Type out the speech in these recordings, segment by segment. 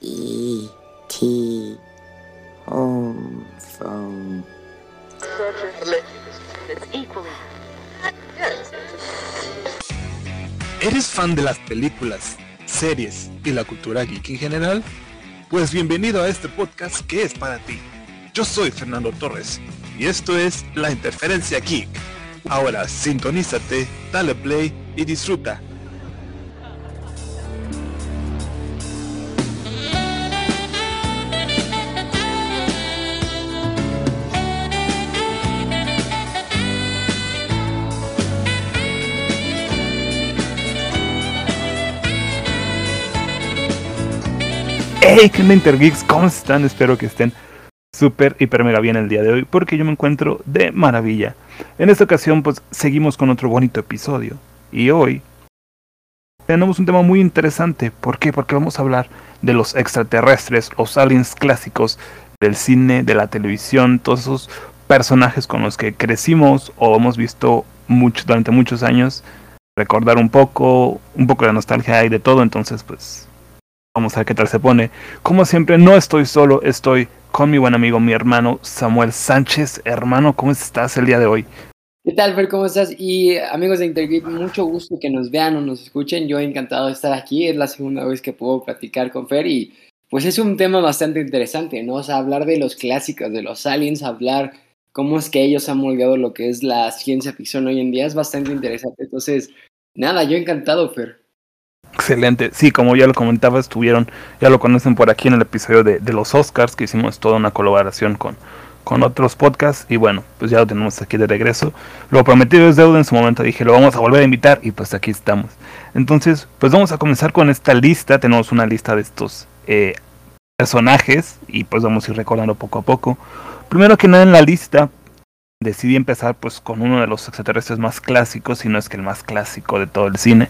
E.T. Home phone. ¿Eres fan de las películas, series y la cultura geek en general? Pues bienvenido a este podcast que es para ti. Yo soy Fernando Torres y esto es La Interferencia Geek. Ahora sintonízate, dale play y disfruta. Hey, ¿qué Intergeeks? ¿Cómo están? Espero que estén súper, hiper, mega bien el día de hoy, porque yo me encuentro de maravilla. En esta ocasión, pues seguimos con otro bonito episodio. Y hoy tenemos un tema muy interesante. ¿Por qué? Porque vamos a hablar de los extraterrestres, los aliens clásicos del cine, de la televisión, todos esos personajes con los que crecimos o hemos visto mucho, durante muchos años. Recordar un poco, un poco de nostalgia y de todo, entonces pues Vamos a ver qué tal se pone. Como siempre, no estoy solo, estoy con mi buen amigo, mi hermano Samuel Sánchez. Hermano, ¿cómo estás el día de hoy? ¿Qué tal, Fer? ¿Cómo estás? Y amigos de Intergeek, mucho gusto que nos vean o nos escuchen. Yo encantado de estar aquí. Es la segunda vez que puedo platicar con Fer y pues es un tema bastante interesante, ¿no? O sea, hablar de los clásicos, de los aliens, hablar cómo es que ellos han moldeado lo que es la ciencia ficción hoy en día es bastante interesante. Entonces, nada, yo encantado, Fer. Excelente. Sí, como ya lo comentaba, estuvieron, ya lo conocen por aquí en el episodio de, los Oscars, que hicimos toda una colaboración con, con otros podcasts. Y bueno, pues ya lo tenemos aquí de regreso. Lo prometido es deuda en su momento. Dije, lo vamos a volver a invitar y pues aquí estamos. Entonces, pues vamos a comenzar con esta lista. Tenemos una lista de estos eh, personajes y pues vamos a ir recordando poco a poco. Primero que nada en la lista, decidí empezar pues con uno de los extraterrestres más clásicos, si no es que el más clásico de todo el cine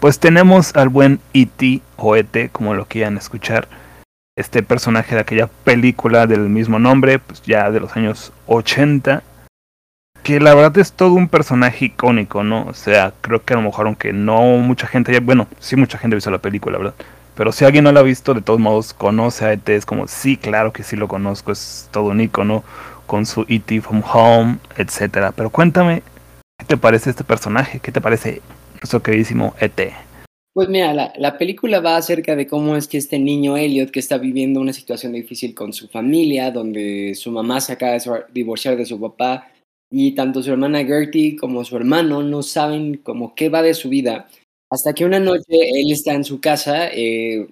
pues tenemos al buen E.T. o E.T., como lo quieran escuchar. Este personaje de aquella película del mismo nombre, pues ya de los años 80. Que la verdad es todo un personaje icónico, ¿no? O sea, creo que a lo mejor aunque no mucha gente, bueno, sí mucha gente ha visto la película, ¿verdad? Pero si alguien no la ha visto, de todos modos conoce a E.T., es como, sí, claro que sí lo conozco, es todo un icono con su E.T. from Home, etcétera. Pero cuéntame, ¿qué te parece este personaje? ¿Qué te parece nuestro queridísimo ET. Pues mira, la, la, película va acerca de cómo es que este niño Elliot, que está viviendo una situación difícil con su familia, donde su mamá se acaba de divorciar de su papá, y tanto su hermana Gertie como su hermano no saben como qué va de su vida, hasta que una noche él está en su casa eh,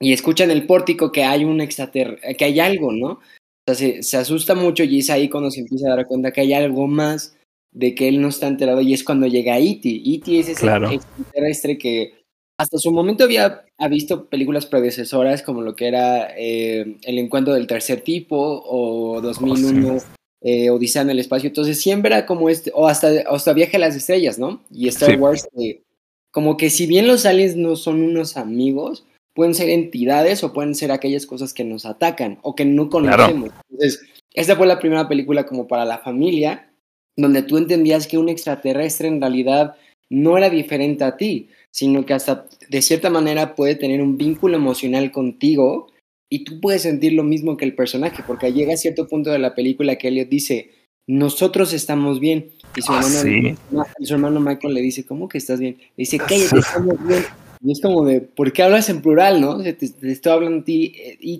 y escucha en el pórtico que hay un extraterrestre, que hay algo, ¿no? O sea, se, se asusta mucho y es ahí cuando se empieza a dar cuenta que hay algo más de que él no está enterado y es cuando llega E.T. E.T. es ese claro. extraterrestre que hasta su momento había ha visto películas predecesoras como lo que era eh, El encuentro del tercer tipo o 2001 oh, sí. eh, Odisea en el espacio. Entonces siempre era como este, o hasta, hasta Viaje a las Estrellas, ¿no? Y Star sí. Wars, eh, como que si bien los aliens no son unos amigos, pueden ser entidades o pueden ser aquellas cosas que nos atacan o que no conocemos. Claro. Entonces, esta fue la primera película como para la familia donde tú entendías que un extraterrestre en realidad no era diferente a ti, sino que hasta de cierta manera puede tener un vínculo emocional contigo y tú puedes sentir lo mismo que el personaje, porque llega a cierto punto de la película que Elliot dice, nosotros estamos bien, y su, ah, hermano, sí. y su hermano Michael le dice, ¿cómo que estás bien? Le dice, cállate, estamos bien. Y es como de, ¿por qué hablas en plural, no? Te, te estoy hablando a ti,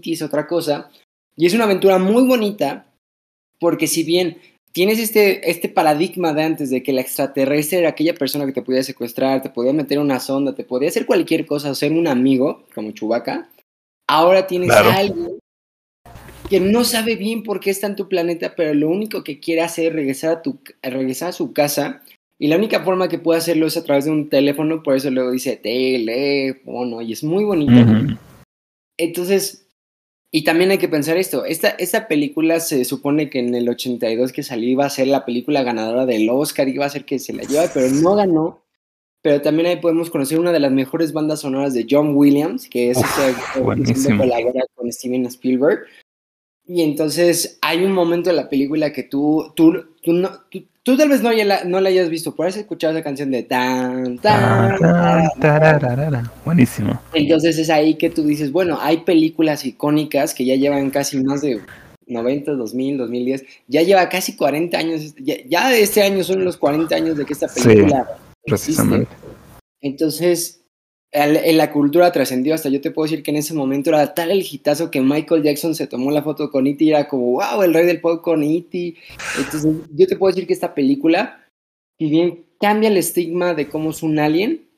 es otra cosa. Y es una aventura muy bonita, porque si bien tienes este, este paradigma de antes de que el extraterrestre era aquella persona que te podía secuestrar, te podía meter una sonda, te podía hacer cualquier cosa, ser un amigo, como Chubaca. Ahora tienes Claro. a alguien que no sabe bien por qué está en tu planeta, pero lo único que quiere hacer es regresar a, tu, regresar a su casa. Y la única forma que puede hacerlo es a través de un teléfono, por eso luego dice teléfono, y es muy bonito. Entonces, y también hay que pensar esto, esta, esta película se supone que en el 82 que salió iba a ser la película ganadora del Oscar, iba a ser que se la lleva, pero no ganó. Pero también ahí podemos conocer una de las mejores bandas sonoras de John Williams, que es esta colabora con Steven Spielberg. Y entonces hay un momento en la película que tú, tú, tú, no, tú tú tal vez no, la, no la hayas visto, pero has escuchado esa canción de tan, tan, Buenísimo. Entonces es ahí que tú dices, bueno, hay películas icónicas que ya llevan casi más de 90, 2000, 2010, ya lleva casi 40 años, ya, este año son los 40 años de que esta película sí, precisamente. Entonces, en la cultura trascendió hasta yo te puedo decir que en ese momento era tal el hitazo que Michael Jackson se tomó la foto con E.T. y era como, wow, el rey del pop con E.T. Entonces yo te puedo decir que esta película, si bien cambia el estigma de cómo es un alien,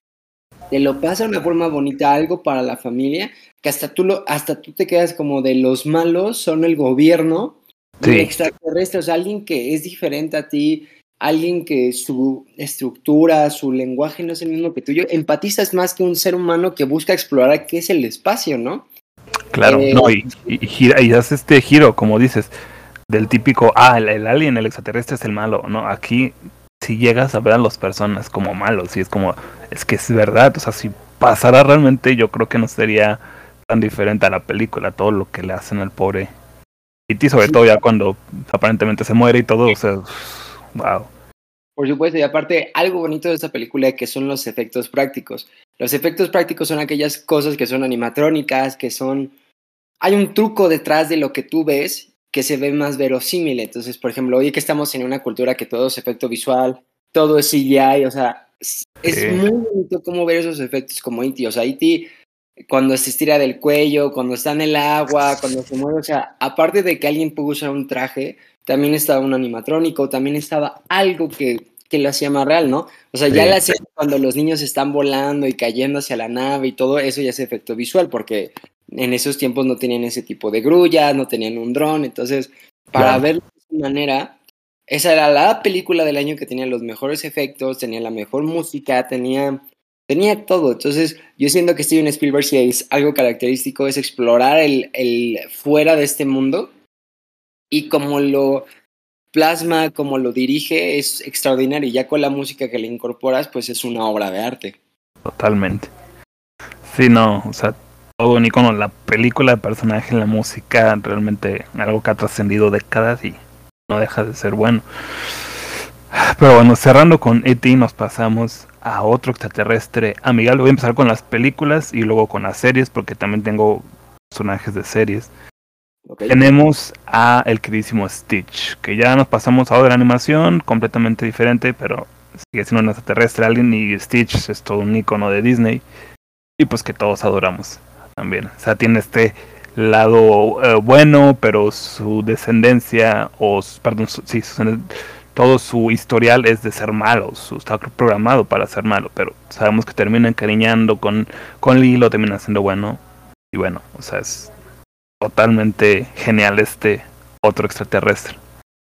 te lo pasa de una forma bonita, algo para la familia, que hasta tú, lo, hasta tú te quedas como de los malos son el gobierno, sí. extraterrestre, o sea, alguien que es diferente a ti, alguien que su estructura, su lenguaje no es el mismo que tuyo, empatizas más que un ser humano que busca explorar qué es el espacio, ¿no? Claro, eh, no, y, y, gira, y hace este giro, como dices, del típico, ah, el, el, alien, el extraterrestre es el malo, ¿no? Aquí, si llegas a ver a las personas como malos, y es como, es que es verdad, o sea, si pasara realmente, yo creo que no sería tan diferente a la película, todo lo que le hacen al pobre Y sobre sí. todo ya cuando aparentemente se muere y todo, o sea Wow. Por supuesto, y aparte, algo bonito de esta película que son los efectos prácticos. Los efectos prácticos son aquellas cosas que son animatrónicas, que son... Hay un truco detrás de lo que tú ves que se ve más verosímil. Entonces, por ejemplo, hoy que estamos en una cultura que todo es efecto visual, todo es CGI, o sea, es, sí. muy bonito cómo ver esos efectos como E.T. O sea, E.T. cuando se estira del cuello, cuando está en el agua, cuando se mueve, o sea, aparte de que alguien pudo usar un traje, también estaba un animatrónico, también estaba algo que, que lo hacía más real, ¿no? O sea, ya la cuando los niños están volando y cayendo hacia la nave y todo eso ya es efecto visual, porque en esos tiempos no tenían ese tipo de grullas, no tenían un dron, entonces, para verlo de esa manera, esa era la película del año que tenía los mejores efectos, tenía la mejor música, tenía, tenía todo. Entonces, yo siento que Steven Spielberg, si es algo característico, es explorar el, el fuera de este mundo y como lo plasma, como lo dirige, es extraordinario. Y ya con la música que le incorporas, pues es una obra de arte. Totalmente. Sí, no, o sea, todo un icono, la película, el personaje, la música, realmente algo que ha trascendido décadas y no deja de ser bueno. Pero bueno, cerrando con E.T. nos pasamos a otro extraterrestre amigable. Voy a empezar con las películas y luego con las series, porque también tengo personajes de series. Okay. Tenemos a el queridísimo Stitch, que ya nos pasamos a otra animación completamente diferente, pero sigue siendo un extraterrestre alien y Stitch es todo un icono de Disney y pues que todos adoramos también. O sea, tiene este lado eh, bueno, pero su descendencia o perdón, su, sí, su, todo su historial es de ser malo, su, está programado para ser malo, pero sabemos que termina encariñando con con Lilo, termina siendo bueno y bueno, o sea, es totalmente genial este otro extraterrestre.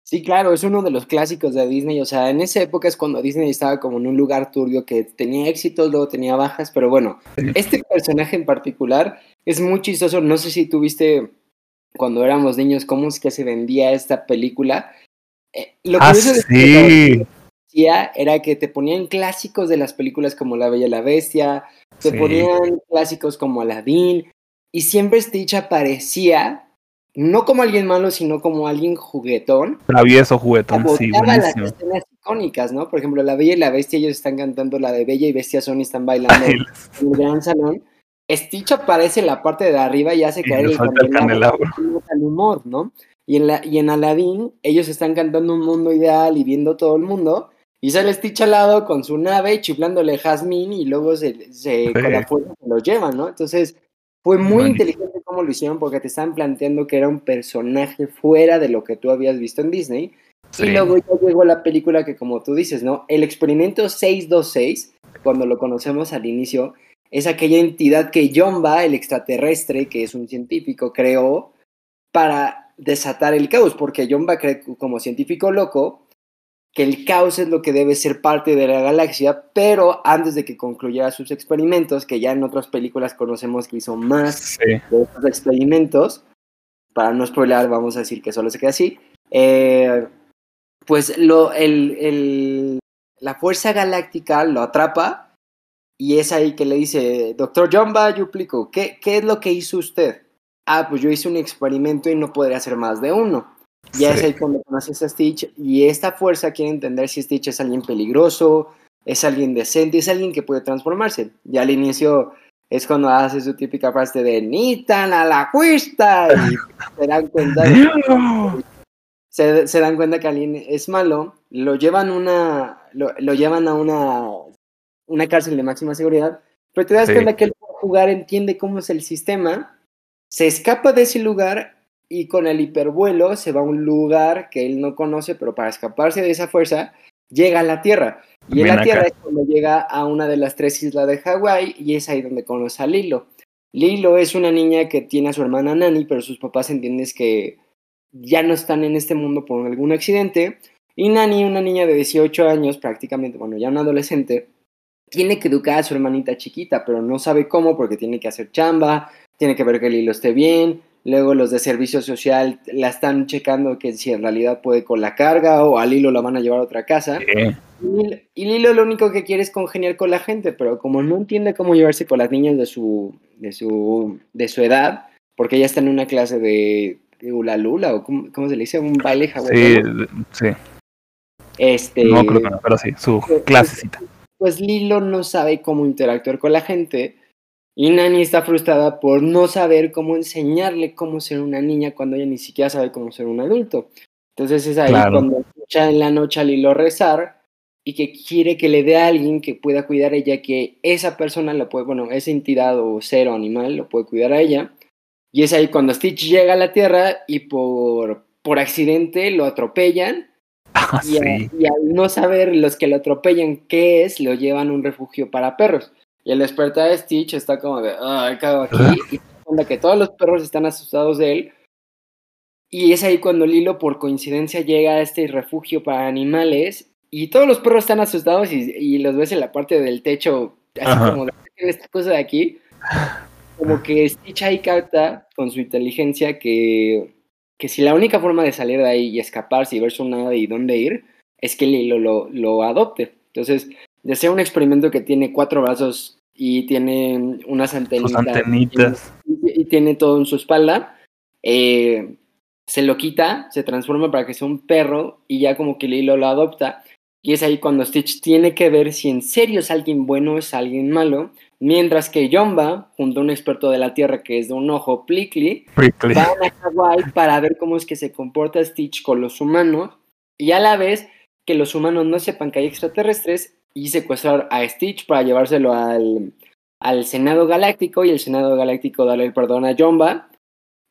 Sí, claro, es uno de los clásicos de Disney. O sea, en esa época es cuando Disney estaba como en un lugar turbio que tenía éxitos, luego tenía bajas, pero bueno, este personaje en particular es muy chistoso. No sé si tuviste cuando éramos niños cómo es que se vendía esta película. Eh, lo ah, sí. que era que te ponían clásicos de las películas como La Bella y la Bestia, te sí. ponían clásicos como Aladdin, y siempre Stitch aparecía no como alguien malo, sino como alguien juguetón. Travieso juguetón, sí, buenísimo. las escenas icónicas, ¿no? Por ejemplo, La Bella y la Bestia, ellos están cantando la de Bella y Bestia Son y están bailando Ay, en el gran salón. Stitch aparece en la parte de arriba y hace caer el candelabro, al humor, ¿no? Y en, la, y en Aladdin, ellos están cantando un mundo ideal y viendo todo el mundo. Y sale Stitch al lado con su nave, chiflándole Jasmine y luego se, se sí. con la fuerza se lo llevan, ¿no? Entonces, fue muy inteligente cómo lo hicieron porque te estaban planteando que era un personaje fuera de lo que tú habías visto en Disney. Sí. Y luego ya llegó la película que, como tú dices, ¿no? El experimento 626, cuando lo conocemos al inicio, es aquella entidad que Jomba, el extraterrestre, que es un científico, creó para desatar el caos, porque Jomba cree como científico loco que el caos es lo que debe ser parte de la galaxia, pero antes de que concluyera sus experimentos, que ya en otras películas conocemos que hizo más sí. de estos experimentos, para no spoiler vamos a decir que solo se queda así, eh, pues lo, el, el, la fuerza galáctica lo atrapa y es ahí que le dice, doctor John Bayuplico, ¿qué, ¿qué es lo que hizo usted? Ah, pues yo hice un experimento y no podría hacer más de uno. Ya es ahí cuando conoces a Stitch y esta fuerza quiere entender si Stitch es alguien peligroso, es alguien decente, es alguien que puede transformarse. Ya al inicio es cuando hace su típica frase de Nitan a la cuesta y se dan cuenta de- se, se dan cuenta que alguien es malo, lo llevan una lo, lo llevan a una una cárcel de máxima seguridad, pero te das Sí. cuenta que él jugar entiende cómo es el sistema, se escapa de ese lugar y con el hipervuelo se va a un lugar que él no conoce, pero para escaparse de esa fuerza llega a la Tierra. Y en la Tierra es cuando llega a una de las tres islas de Hawái y es ahí donde conoce a Lilo. Lilo es una niña que tiene a su hermana Nani, pero sus papás entienden que ya no están en este mundo por algún accidente. Y Nani, una niña de 18 años, prácticamente, bueno, ya una adolescente, tiene que educar a su hermanita chiquita, pero no sabe cómo porque tiene que hacer chamba, tiene que ver que Lilo esté bien. Luego los de servicio social la están checando que si en realidad puede con la carga o a Lilo la van a llevar a otra casa. Y, Lilo lo único que quiere es congeniar con la gente, pero como no entiende cómo llevarse con las niñas de su, de su, de su edad, porque ella está en una clase de, de hula lula, o cómo, cómo se le dice, un baile Sí, hawaiano. sí. Este, No creo que no, pero sí, su clasecita. pues Lilo no sabe cómo interactuar con la gente y Nani está frustrada por no saber cómo enseñarle cómo ser una niña cuando ella ni siquiera sabe cómo ser un adulto. Entonces es ahí Claro. cuando escucha en la noche a Lilo rezar y que quiere que le dé a alguien que pueda cuidar a ella, que esa persona lo puede, bueno, esa entidad o ser o animal lo puede cuidar a ella. Y es ahí cuando Stitch llega a la Tierra y por, por accidente lo atropellan Ah, y, a- sí. y al no saber los que lo atropellan qué es, lo llevan a un refugio para perros. Y al despertar Stitch está como de, ¿qué hago aquí? Y se da cuenta que todos los perros están asustados de él. Y es ahí cuando Lilo, por coincidencia, llega a este refugio para animales. Y todos los perros están asustados y, y los ves en la parte del techo, así Ajá. como de, "¿Saquen esta cosa de aquí. Como que Stitch ahí capta con su inteligencia que, que si la única forma de salir de ahí y escaparse y ver su nave y dónde ir es que Lilo lo, lo adopte. Entonces, desea un experimento que tiene cuatro brazos y tiene unas antenitas. antenitas. Y, y tiene todo en su espalda. eh, se lo quita, se transforma para que sea un perro y ya como que Lilo lo adopta. Y es ahí cuando Stitch tiene que ver si en serio es alguien bueno o es alguien malo. Mientras que Jumba, junto a un experto de la Tierra que es de un ojo, Plickly, van a Hawái para ver cómo es que se comporta Stitch con los humanos y a la vez que los humanos no sepan que hay extraterrestres y secuestrar a Stitch para llevárselo al, al Senado Galáctico y el Senado Galáctico darle el perdón a Jumba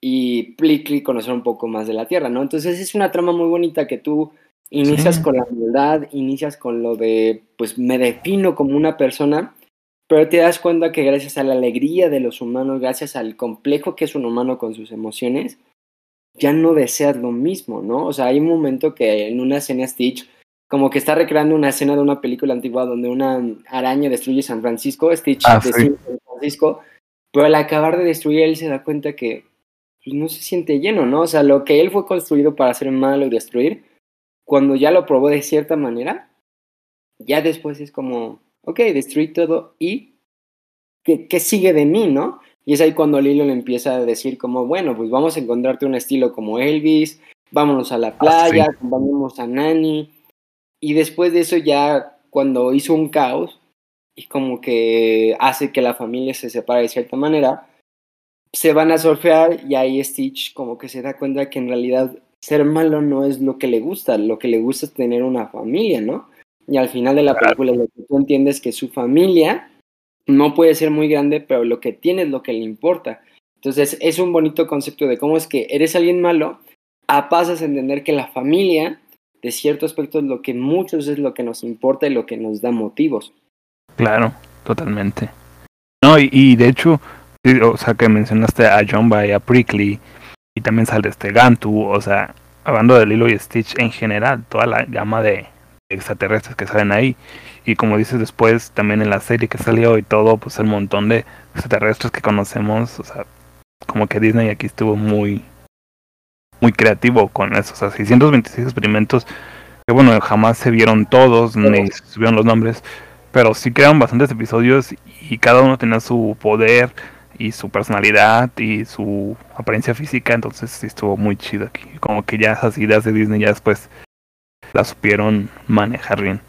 y Plickly conocer un poco más de la Tierra, ¿no? Entonces es una trama muy bonita que tú inicias Sí. con la humildad, inicias con lo de, pues me defino como una persona, pero te das cuenta que gracias a la alegría de los humanos, gracias al complejo que es un humano con sus emociones, ya no deseas lo mismo, ¿no? O sea, hay un momento que en una escena Stitch como que está recreando una escena de una película antigua donde una araña destruye San Francisco, Stitch Ah, sí. destruye San Francisco, pero al acabar de destruir él se da cuenta que pues, no se siente lleno, ¿no? O sea, lo que él fue construido para hacer malo y destruir, cuando ya lo probó de cierta manera, ya después es como, ok, destruí todo y ¿qué, qué sigue de mí, no? Y es ahí cuando Lilo le empieza a decir como, bueno, pues vamos a encontrarte un estilo como Elvis, vámonos a la playa, sí. acompañemos a Nani. Y después de eso ya cuando hizo un caos y como que hace que la familia se separe de cierta manera, se van a surfear y ahí Stitch como que se da cuenta que en realidad ser malo no es lo que le gusta, lo que le gusta es tener una familia, ¿no? Y al final de la película lo que tú entiendes es que su familia no puede ser muy grande, pero lo que tiene es lo que le importa. Entonces es un bonito concepto de cómo es que eres alguien malo, a pasas a entender que la familia, de cierto aspecto, lo que muchos es lo que nos importa y lo que nos da motivos. Claro, totalmente. No, y, de hecho, o sea, que mencionaste a Jumba y a Prickly, y también sale este Gantu, o sea, hablando de Lilo y Stitch en general, toda la gama de extraterrestres que salen ahí. Y como dices después, también en la serie que salió y todo, pues el montón de extraterrestres que conocemos, o sea, como que Disney aquí estuvo muy, muy creativo con eso. O sea, 626 experimentos, que bueno, jamás se vieron todos, ni se vieron los nombres, pero sí crearon bastantes episodios y cada uno tenía su poder y su personalidad y su apariencia física, entonces sí estuvo muy chido aquí. Como que ya esas ideas de Disney ya después las supieron manejar bien.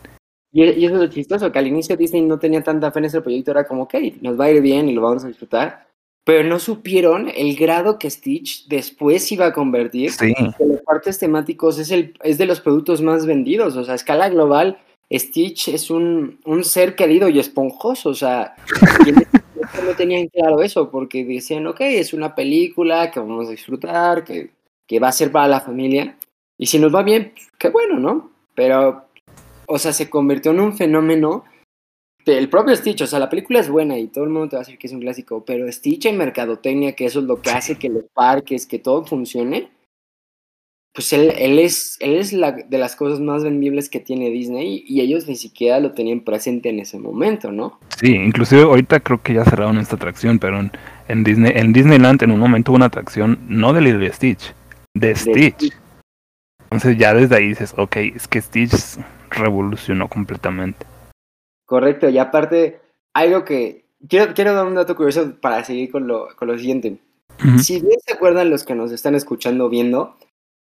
Y, y eso es lo chistoso, que al inicio Disney no tenía tanta fe en ese proyecto, era como, ok, nos va a ir bien y lo vamos a disfrutar, pero no supieron el grado que Stitch después iba a convertir. Sí. Que los parques temáticos es, el, es de los productos más vendidos, o sea, a escala global, Stitch es un, un ser querido y esponjoso, o sea, no tenían claro eso, porque decían, ok, es una película que vamos a disfrutar, que, que va a ser para la familia, y si nos va bien, pues, qué bueno, ¿no? Pero, o sea, se convirtió en un fenómeno del propio Stitch, o sea, la película es buena y todo el mundo te va a decir que es un clásico, pero Stitch en mercadotecnia, que eso es lo que hace que los parques, que todo funcione, pues él, él es, él es la, de las cosas más vendibles que tiene Disney y ellos ni siquiera lo tenían presente en ese momento, ¿no? Sí, inclusive ahorita creo que ya cerraron esta atracción, pero en, en Disney, en Disneyland en un momento hubo una atracción no de y Stitch, de Stitch. Stitch. Entonces ya desde ahí dices, ok, es que Stitch revolucionó completamente. Correcto, y aparte, algo que... Quiero, quiero dar un dato curioso para seguir con lo, con lo siguiente. Si bien se acuerdan los que nos están escuchando o viendo,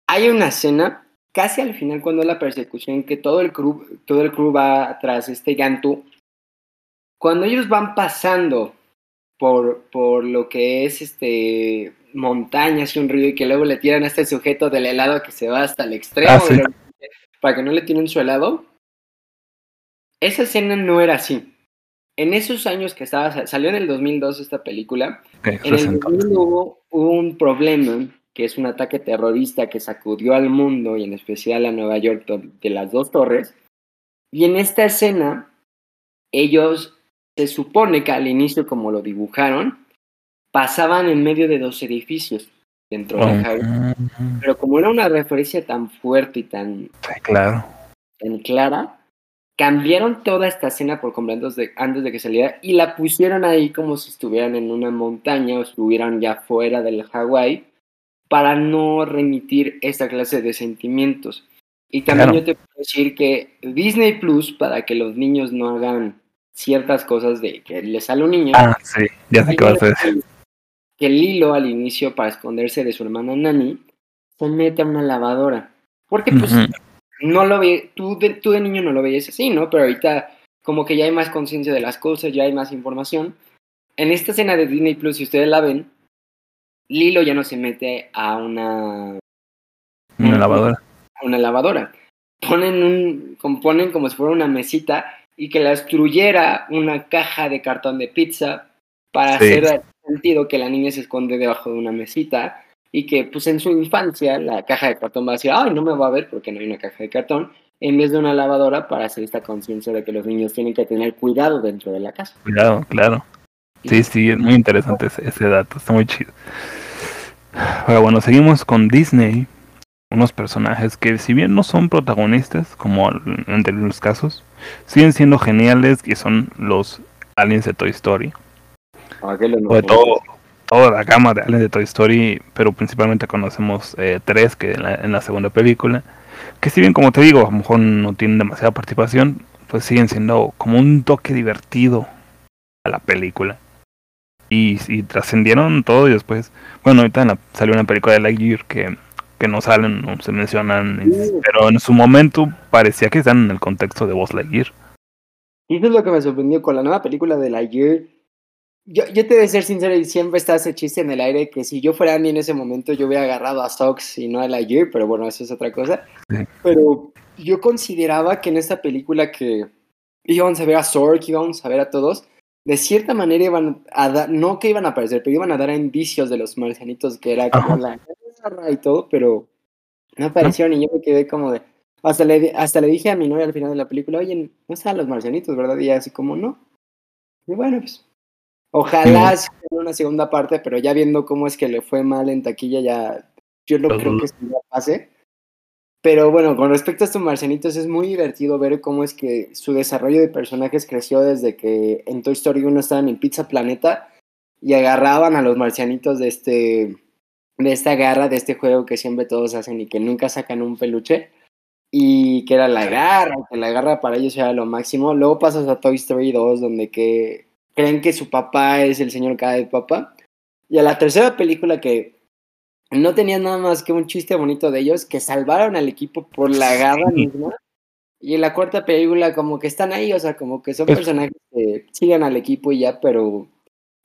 hay una escena casi al final cuando la persecución que todo el crew, todo el crew va tras este Gantu. Cuando ellos van pasando por, por lo que es este montañas y un río y que luego le tiran a este sujeto del helado que se va hasta el extremo Ah, sí. para que no le tiren su helado. Esa escena no era así. En esos años que estaba, salió en el 2002 esta película, en el presentado. 2000 hubo, un problema, que es un ataque terrorista que sacudió al mundo y en especial a Nueva York de las dos torres. Y en esta escena, ellos se supone que al inicio, como lo dibujaron, pasaban en medio de dos edificios dentro de. Mm, Pero como era una referencia tan fuerte y tan, claro. tan clara, cambiaron toda esta escena por completo antes de, antes de que saliera y la pusieron ahí como si estuvieran en una montaña o estuvieran ya fuera del Hawái para no remitir esta clase de sentimientos. Y también Claro. yo te puedo decir que Disney Plus, para que los niños no hagan ciertas cosas de que les sale un niño, Ah, sí, ya sé qué vas a decir. que Lilo al inicio para esconderse de su hermana Nani se mete a una lavadora. Porque pues. No lo ve, tú de, tú de niño no lo veías así, ¿no? Pero ahorita como que ya hay más conciencia de las cosas, ya hay más información. En esta escena de Disney Plus, si ustedes la ven, Lilo ya no se mete a una, Una lavadora. a una lavadora. Ponen un, componen como si fuera una mesita y que la destruyera una caja de cartón de pizza para Sí. hacer sentido que la niña se esconde debajo de una mesita y que pues en su infancia la caja de cartón va a decir, ay, no me va a ver porque no hay una caja de cartón, en vez de una lavadora para hacer esta conciencia de que los niños tienen que tener cuidado dentro de la casa. Cuidado, claro. Sí, sí, es muy interesante ese, ese dato, está muy chido. Pero bueno, seguimos con Disney. Unos personajes que si bien no son protagonistas, como en anteriores casos, siguen siendo geniales y son los aliens de Toy Story. Sobre todo, toda la gama de aliens de Toy Story, pero principalmente conocemos eh, tres que en la, en la segunda película, que si bien como te digo, a lo mejor no tienen demasiada participación, pues siguen siendo como un toque divertido a la película. Y, y trascendieron todo y después, bueno, ahorita en la- salió una película de Lightyear que, que no salen, no se mencionan, pero en su momento parecía que están en el contexto de Buzz Lightyear. Y eso es lo que me sorprendió con la nueva película de Lightyear. Yo, yo te de ser sincero y siempre está ese chiste en el aire que si yo fuera Andy en ese momento yo hubiera agarrado a Sox y no a Lightyear, pero bueno, eso es otra cosa. Pero yo consideraba que en esta película que íbamos a ver a Zork, íbamos a ver a todos, de cierta manera iban a dar, no que iban a aparecer, pero iban a dar indicios de los marcianitos que era como la y todo, pero no aparecieron y yo me quedé como de... Hasta le, hasta le dije a mi novia al final de la película, oye, no están los marcianitos, ¿verdad? Y así como, no. Y bueno, pues, ojalá sea una segunda parte, pero ya viendo cómo es que le fue mal en taquilla, ya, yo no creo que se ya pase. Pero bueno, con respecto a estos marcianitos, es muy divertido ver cómo es que su desarrollo de personajes creció desde que en Toy Story 1 estaban en Pizza Planeta y agarraban a los marcianitos de este de esta garra, de este juego que siempre todos hacen y que nunca sacan un peluche y que era la garra, que la garra para ellos era lo máximo. Luego pasas a Toy Story 2 donde que creen que su papá es el señor cada papá Y a la tercera película que no tenía nada más que un chiste bonito de ellos, que salvaron al equipo por la garra misma. Y en la cuarta película como que están ahí, o sea, como que son personajes que siguen al equipo y ya, pero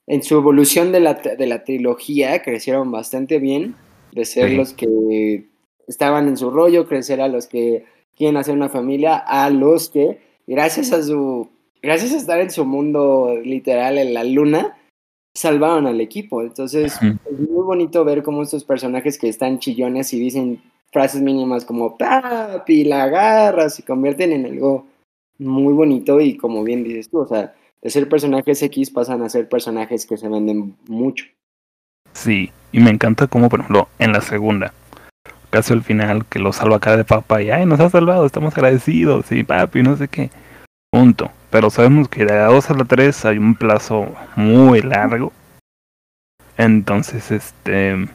en su evolución de la, de la trilogía crecieron bastante bien, de ser Sí. los que estaban en su rollo, crecer a los que quieren hacer una familia, a los que, gracias a su, gracias a estar en su mundo literal en la luna, salvaron al equipo. Entonces, es muy bonito ver cómo estos personajes que están chillones y dicen frases mínimas como papi, la agarra, se convierten en algo muy bonito y como bien dices tú, o sea, de ser personajes X pasan a ser personajes que se venden mucho. Sí, y me encanta como, por ejemplo, en la segunda, casi al final, que lo salva cara de papá y, ay, nos ha salvado, estamos agradecidos, y papi, no sé qué. Punto. Pero sabemos que de la 2 a la 3 hay un plazo muy largo. Entonces, este.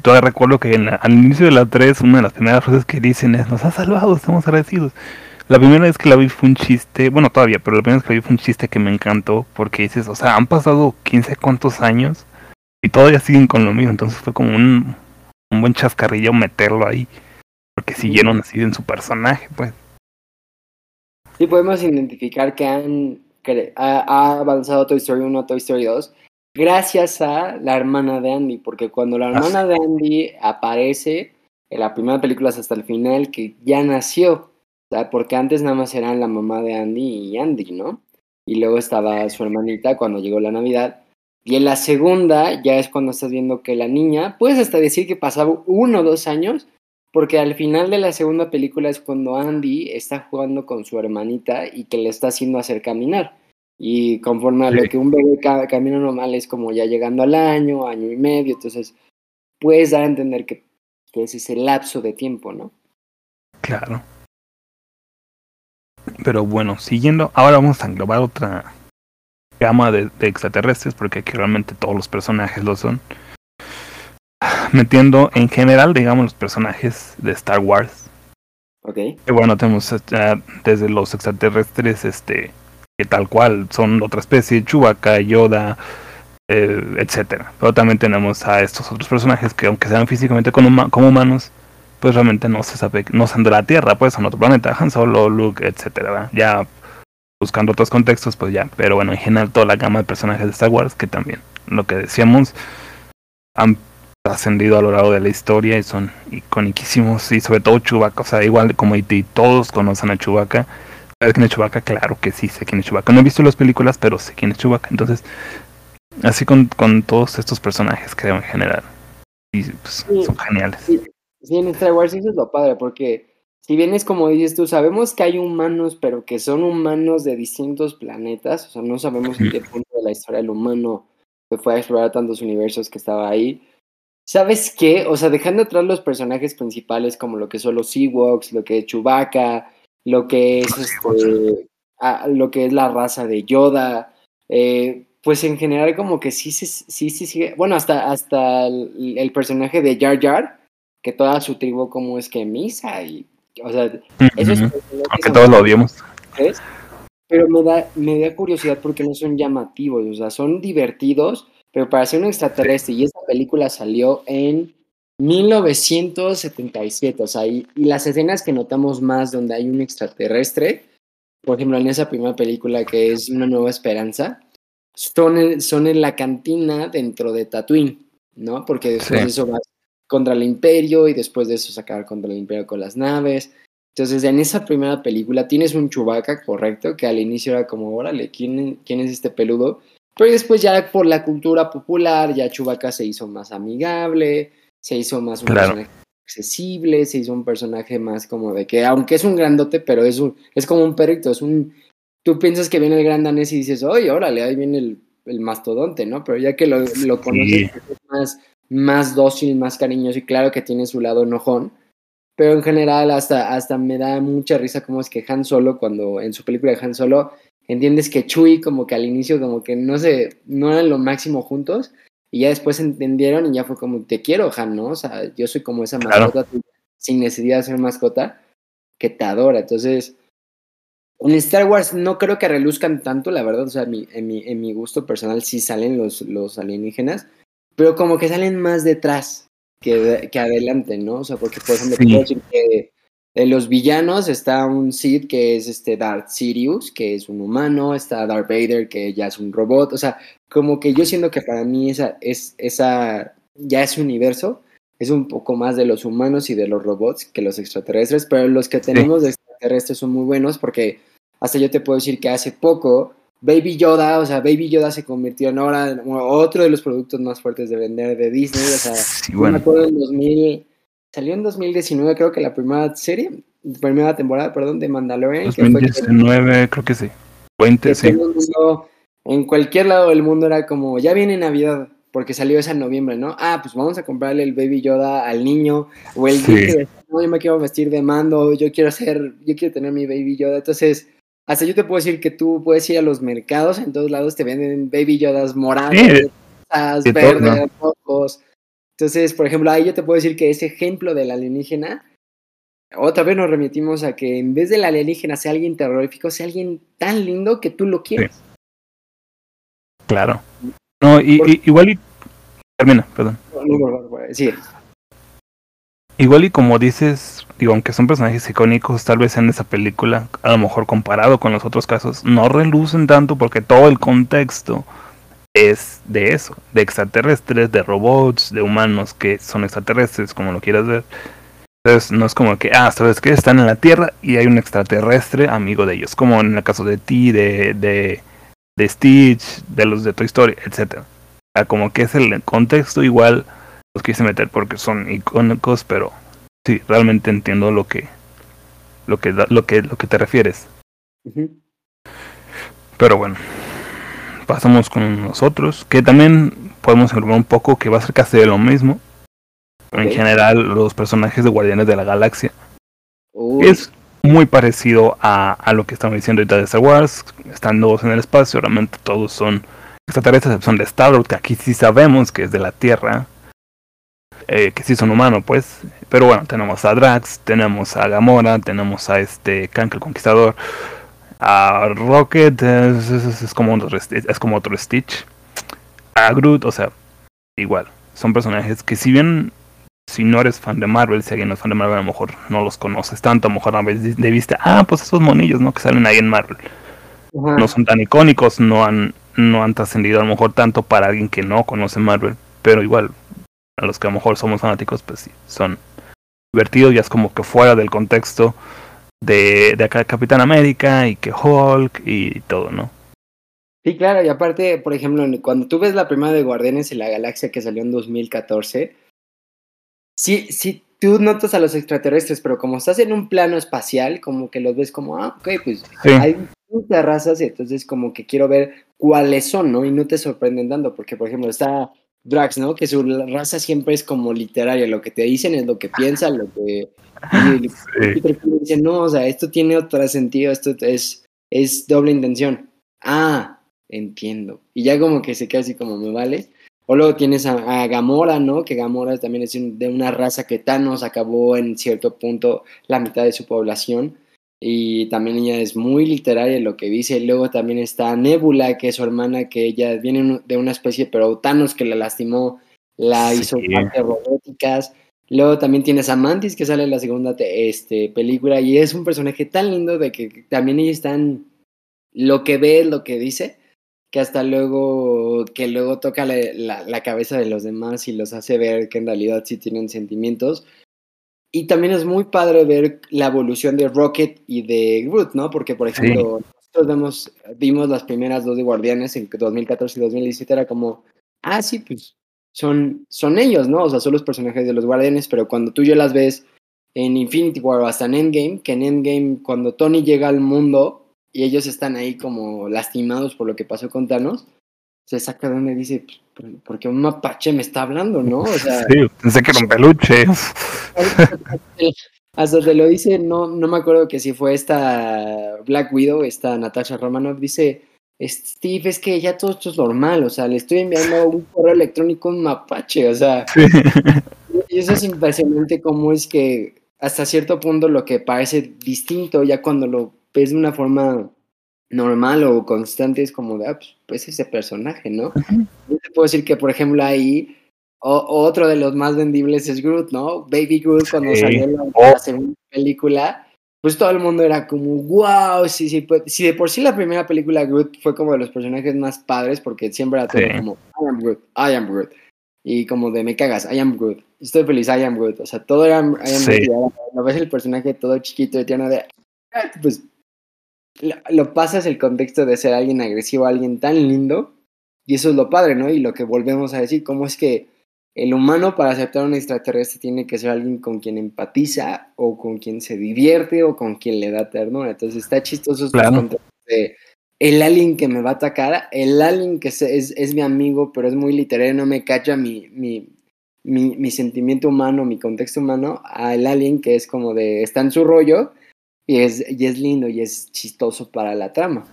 Todavía recuerdo que al inicio de la 3, una de las primeras frases que dicen es: Nos ha salvado, estamos agradecidos. La primera vez que la vi fue un chiste, bueno, todavía, pero la primera vez que la vi fue un chiste que me encantó, porque dices, o sea, han pasado 15 cuantos años y todavía siguen con lo mismo, entonces fue como un, un buen chascarrillo meterlo ahí, porque siguieron así en su personaje, pues. Sí podemos identificar que han que ha, avanzado Toy Story 1 a Toy Story 2 gracias a la hermana de Andy, porque cuando la hermana de Andy aparece en la primera película es hasta el final que ya nació, porque antes nada más eran la mamá de Andy y Andy, ¿no? Y luego estaba su hermanita cuando llegó la Navidad. Y en la segunda ya es cuando estás viendo que la niña, puedes hasta decir que pasaba uno o dos años, porque al final de la segunda película es cuando Andy está jugando con su hermanita y que le está haciendo hacer caminar. Y conforme a lo que un bebé ca- camina normal es como ya llegando al año, año y medio, entonces puedes dar a entender que, que es ese lapso de tiempo, ¿no? Claro. Pero bueno, siguiendo, ahora vamos a englobar otra gama de, de extraterrestres, porque aquí realmente todos los personajes lo son. Metiendo en general, digamos, los personajes de Star Wars. ¿Ok? Y bueno, tenemos eh, desde los extraterrestres, este, que tal cual son otra especie, Chewbacca, Yoda, eh, etcétera. Pero también tenemos a estos otros personajes que aunque sean físicamente como, huma- como humanos, pues realmente no se sabe, no son de la Tierra, pues son otro planeta, Han Solo, Luke, etcétera. ¿verdad? Ya buscando otros contextos, pues ya. Pero bueno, en general toda la gama de personajes de Star Wars que también, lo que decíamos, han trascendido a lo largo de la historia y son iconiquísimos y sobre todo Chewbacca, o sea, igual como E.T., todos conocen a Chewbacca. ¿Sabes quién es Chewbacca? Claro que sí, sé quién es Chewbacca. No he visto las películas, pero sé quién es Chewbacca. Entonces, así con, con todos estos personajes, creo, en general. Y pues, Sí. son geniales. Sí, en Star Wars eso es lo padre, porque si bien es como dices tú, sabemos que hay humanos, pero que son humanos de distintos planetas, o sea, no sabemos en qué punto de la historia el humano se fue a explorar tantos universos que estaba ahí. ¿Sabes qué? O sea, dejando atrás los personajes principales como lo que son los Ewoks, lo que es Chewbacca, lo que es este, ah, lo que es la raza de Yoda, eh, pues en general como que sí se sí, sí, sigue, bueno, hasta, hasta el, el personaje de Jar Jar, que toda su tribu como es que misa y, o sea, Aunque son todos lo odiamos. Pero me da, me da curiosidad porque no son llamativos, o sea, son divertidos, pero para ser un extraterrestre, y esta película salió en 1977, o sea, y, y las escenas que notamos más donde hay un extraterrestre, por ejemplo, en esa primera película que es Una Nueva Esperanza, son en, son en la cantina dentro de Tatooine, ¿no? Porque después Sí. de eso contra el imperio y después de eso sacar contra el imperio con las naves. Entonces, en esa primera película tienes un Chewbacca, correcto, que al inicio era como, órale, ¿quién, quién es este peludo? Pero después ya por la cultura popular, ya Chewbacca se hizo más amigable, se hizo más un Claro. personaje accesible, se hizo un personaje más como de que, aunque es un grandote, pero es, un, es como un perrito, es un... Tú piensas que viene el gran danés y dices, oye, órale, ahí viene el, el mastodonte, ¿no? Pero ya que lo, lo conoces, es más, más dócil, más cariñoso y claro que tiene su lado enojón. Pero en general hasta, hasta me da mucha risa cómo es que Han Solo, cuando en su película de Han Solo, entiendes que Chewie como que al inicio como que no se, no eran lo máximo juntos y ya después entendieron y ya fue como, te quiero Han, ¿no? O sea, yo soy como esa Claro. mascota tuya, sin necesidad de ser mascota que te adora. Entonces, en Star Wars no creo que reluzcan tanto, la verdad, o sea, mi, en, mi, en mi gusto personal sí salen los, los alienígenas, pero como que salen más detrás que, que adelante, ¿no? O sea, porque por ejemplo, Sí. puedo decir que de los villanos está un Sith que es este Darth Sirius, que es un humano, está Darth Vader, que ya es un robot, o sea, como que yo siento que para mí esa, es, esa ya ese universo es un poco más de los humanos y de los robots que los extraterrestres, pero los que tenemos de extraterrestres son muy buenos porque hasta yo te puedo decir que hace poco Baby Yoda, o sea, Baby Yoda se convirtió en ahora en otro de los productos más fuertes de vender de Disney, o sea, Sí, bueno. me acuerdo en 2000, salió en 2019 creo que la primera serie, primera temporada, perdón, de Mandalorian, que fue que- 2019, creo que sí. 20, que sí. mundo, en cualquier lado del mundo era como, ya viene Navidad, porque salió esa en noviembre, ¿no? Ah, pues vamos a comprarle el Baby Yoda al niño, o el Sí. decía, no, yo me quiero vestir de mando, yo quiero hacer, yo quiero tener mi Baby Yoda, entonces, hasta yo te puedo decir que tú puedes ir a los mercados, en todos lados te venden Baby Yodas morados, Sí, de verdes, rojos, entonces, por ejemplo, ahí yo te puedo decir que ese ejemplo del alienígena, otra vez nos remitimos a que en vez del alienígena sea alguien terrorífico, sea alguien tan lindo que tú lo quieres. Claro. No, y, Por- y- igual y. Termina, perdón. No, Sí, Igual y como dices, digo, aunque son personajes icónicos, tal vez en esa película, a lo mejor comparado con los otros casos, no relucen tanto porque todo el contexto es de eso, de extraterrestres, de robots, de humanos que son extraterrestres, como lo quieras ver. Entonces no es como que, ah, ¿sabes qué? Están en la Tierra y hay un extraterrestre amigo de ellos, como en el caso de ti, de, de, de Stitch, de los de Toy Story, etcétera. O sea, como que es el contexto igual los quise meter porque son icónicos, pero sí, realmente entiendo lo que lo que lo que lo que te refieres. Pero bueno, pasamos con nosotros, que también podemos englobar un poco que va a ser casi de lo mismo. En general, los personajes de Guardianes de la Galaxia Uy, es muy parecido a, a lo que estamos diciendo ahorita de Star Wars. Están todos en el espacio, realmente todos son extraterrestres, son de Star-Lord, que aquí sí sabemos que es de la Tierra. eh, que sí son humanos, pues. Pero bueno, tenemos a Drax, tenemos a Gamora, tenemos a este Kang el Conquistador, a Rocket, es, es- es como otro, es como otro Stitch, a Groot, o sea, igual. Son personajes que si bien si no eres fan de Marvel, si alguien no es fan de Marvel, a lo mejor no los conoces tanto, a lo mejor a veces de vista, ah, pues esos monillos, ¿no? Que salen ahí en Marvel. No son tan icónicos, no han, no han trascendido a lo mejor tanto para alguien que no conoce Marvel, pero igual, a los que a lo mejor somos fanáticos, pues sí, son divertidos, ya es como que fuera del contexto de, de acá Capitán América y que Hulk y todo, ¿no? Sí, claro, y aparte, por ejemplo, cuando tú ves la primera de Guardianes en la Galaxia que salió en 2014, sí, sí, tú notas a los extraterrestres, pero como estás en un plano espacial, como que los ves como, ah, ok, pues Sí, hay muchas razas y entonces como que quiero ver cuáles son, ¿no? Y no te sorprenden tanto, porque por ejemplo está Drax, ¿no? Que su raza siempre es como literaria, lo que te dicen es lo que piensan, lo que... y- sí, Peter Quill dice, no, o sea, esto tiene otro sentido, esto es, es doble intención. Ah, entiendo. Y ya como que se queda así como, me vale. O luego tienes a, a Gamora, ¿no? Que Gamora también es un- de una raza que Thanos acabó en cierto punto la mitad de su población. Y también ella es muy literaria en lo que dice. Luego también está Nebula, que es su hermana, que ella viene de una especie, pero Thanos que la lastimó, la Sí. hizo parte robóticas. Luego también tienes a Mantis, que sale en la segunda te- este, película, y es un personaje tan lindo de que también ella está en lo que ve, lo que dice, que hasta luego, que luego toca la, la- la cabeza de los demás y los hace ver que en realidad sí tienen sentimientos. Y también es muy padre ver la evolución de Rocket y de Groot, ¿no? Porque, por Sí. ejemplo, nosotros vemos, vimos las primeras dos de Guardianes en 2014 y 2017, era como, ah, sí, pues son, son ellos, ¿no? O sea, son los personajes de los Guardianes, pero cuando tú ya las ves en Infinity War o hasta en Endgame, que en Endgame, cuando Tony llega al mundo y ellos están ahí como lastimados por lo que pasó con Thanos, se saca de donde dice, "Pues, ¿por- porque un mapache me está hablando, ¿no? O sea, sí, pensé que era un peluche. hasta te lo dice, no, no me acuerdo que si fue esta Black Widow, esta Natasha Romanoff, dice, Steve, es que ya todo esto es normal, o sea, le estoy enviando un correo electrónico a un mapache, o sea, Sí. y eso es impresionante cómo es que hasta cierto punto lo que parece distinto, ya cuando lo ves de una forma normal o constante, es como de, ah, pues, pues ese personaje, ¿no? Yo te puedo decir que, por ejemplo, ahí O, otro de los más vendibles es Groot, ¿no? Baby Groot cuando Sí. salió la, Oh. segunda película, pues todo el mundo era como, wow, sí, sí, pues, si de por sí la primera película Groot fue como de los personajes más padres porque siempre era todo Sí. como, I am Groot, I am Groot. Y como de me cagas, I am Groot. Estoy feliz, I am Groot. O sea, todo era I am Sí. Groot. Lo ves el personaje todo chiquito y tierno de, "Ah", pues lo, lo pasas el contexto de ser alguien agresivo, alguien tan lindo. Y eso es lo padre, ¿no? Y lo que volvemos a decir, cómo es que el humano para aceptar a un extraterrestre tiene que ser alguien con quien empatiza o con quien se divierte o con quien le da ternura. Entonces está chistoso estos Claro. de el alien que me va a atacar, el alien que se- es, es mi amigo, pero es muy literario, no me cacha mi, mi, mi, mi sentimiento humano, mi contexto humano, al alien que es como de está en su rollo y es, y es lindo y es chistoso para la trama.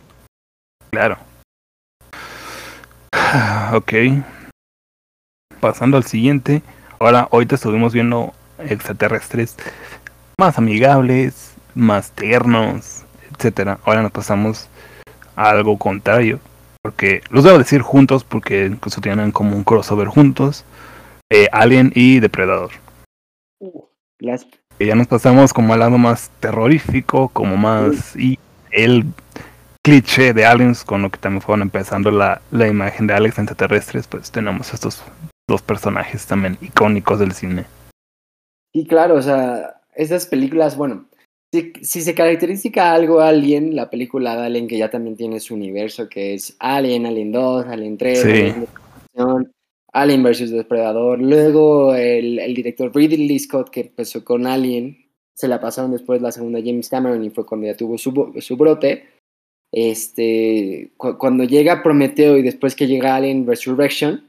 Claro. Ok. Pasando al siguiente. Ahora, ahorita estuvimos viendo extraterrestres más amigables, más tiernos, etcétera. Ahora nos pasamos a algo contrario. Porque los debo decir juntos porque incluso tienen como un crossover juntos. Eh, Alien y Depredador. Las- que ya nos pasamos como al lado más terrorífico, como más y el cliché de aliens con lo que también fueron empezando la, la imagen de Alex extraterrestres, pues tenemos estos dos personajes también icónicos del cine. Sí, claro, o sea, esas películas, bueno, si, si se caracteriza algo Alien, la película de Alien que ya también tiene su universo, que es Alien, Alien 2, Alien 3, Sí. Alien, Alien vs. Depredador, luego el, el director Ridley Scott que empezó con Alien, se la pasaron después la segunda James Cameron y fue cuando ya tuvo su, su brote. Este, cu- cuando llega Prometeo y después que llega Alien Resurrection,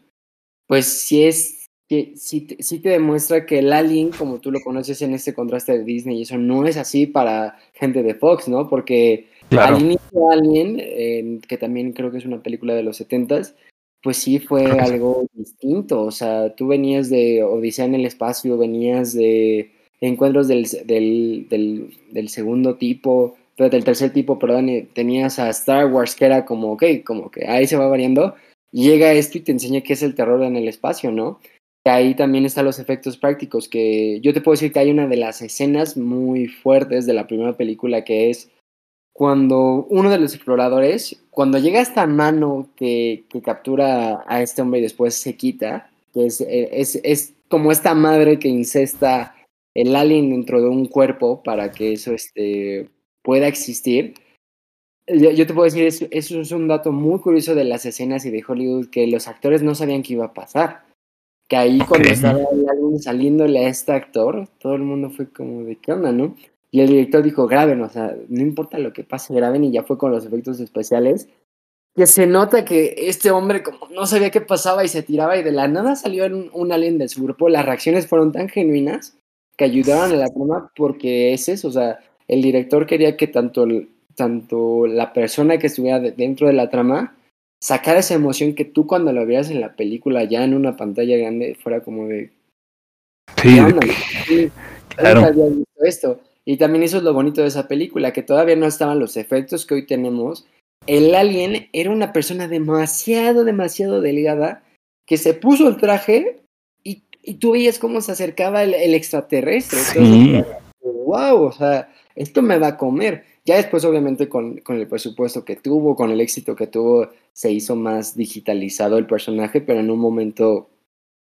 pues sí es sí, sí te demuestra que el Alien, como tú lo conoces en este contraste de Disney, y eso no es así para gente de Fox, ¿no? Porque Claro, al inicio Alien, eh, que también creo que es una película de los 70s, pues sí fue algo distinto. O sea, tú venías de Odisea en el espacio, venías de encuentros del, del, del, segundo tipo, del tercer tipo, perdón, y tenías a Star Wars, que era como, ok, como que ahí se va variando. y Llega esto y te enseña qué es el terror en el espacio, ¿no? Que ahí también están los efectos prácticos, que yo te puedo decir que hay una de las escenas muy fuertes de la primera película que es cuando uno de los exploradores, cuando llega esta mano que, que captura a este hombre y después se quita, que es, es, es como esta madre que incesta el alien dentro de un cuerpo para que eso este, pueda existir. Yo, yo te puedo decir, eso, eso es un dato muy curioso de las escenas y de Hollywood, que los actores no sabían que iba a pasar. Que ahí cuando estaba el alien saliéndole a este actor, todo el mundo fue como de qué onda, ¿no? Y el director dijo, graben, o sea, no importa lo que pase, graben, y ya fue con los efectos especiales. Que se nota que este hombre como no sabía qué pasaba y se tiraba y de la nada salió un, un alien de su grupo. Las reacciones fueron tan genuinas que ayudaron a la trama porque es eso, o sea, el director quería que tanto, el- tanto la persona que estuviera de- dentro de la trama sacara esa emoción que tú cuando lo vieras en la película ya en una pantalla grande fuera como de sí. Sí, Claro. nunca había visto esto. Y también eso es lo bonito de esa película, que todavía no estaban los efectos que hoy tenemos. El alien era una persona demasiado, demasiado delgada que se puso el traje y, y tú veías cómo se acercaba el, el extraterrestre. Sí. wow, o sea, esto me va a comer. Ya después, obviamente, con, con el presupuesto que tuvo, con el éxito que tuvo, se hizo más digitalizado el personaje, pero en un momento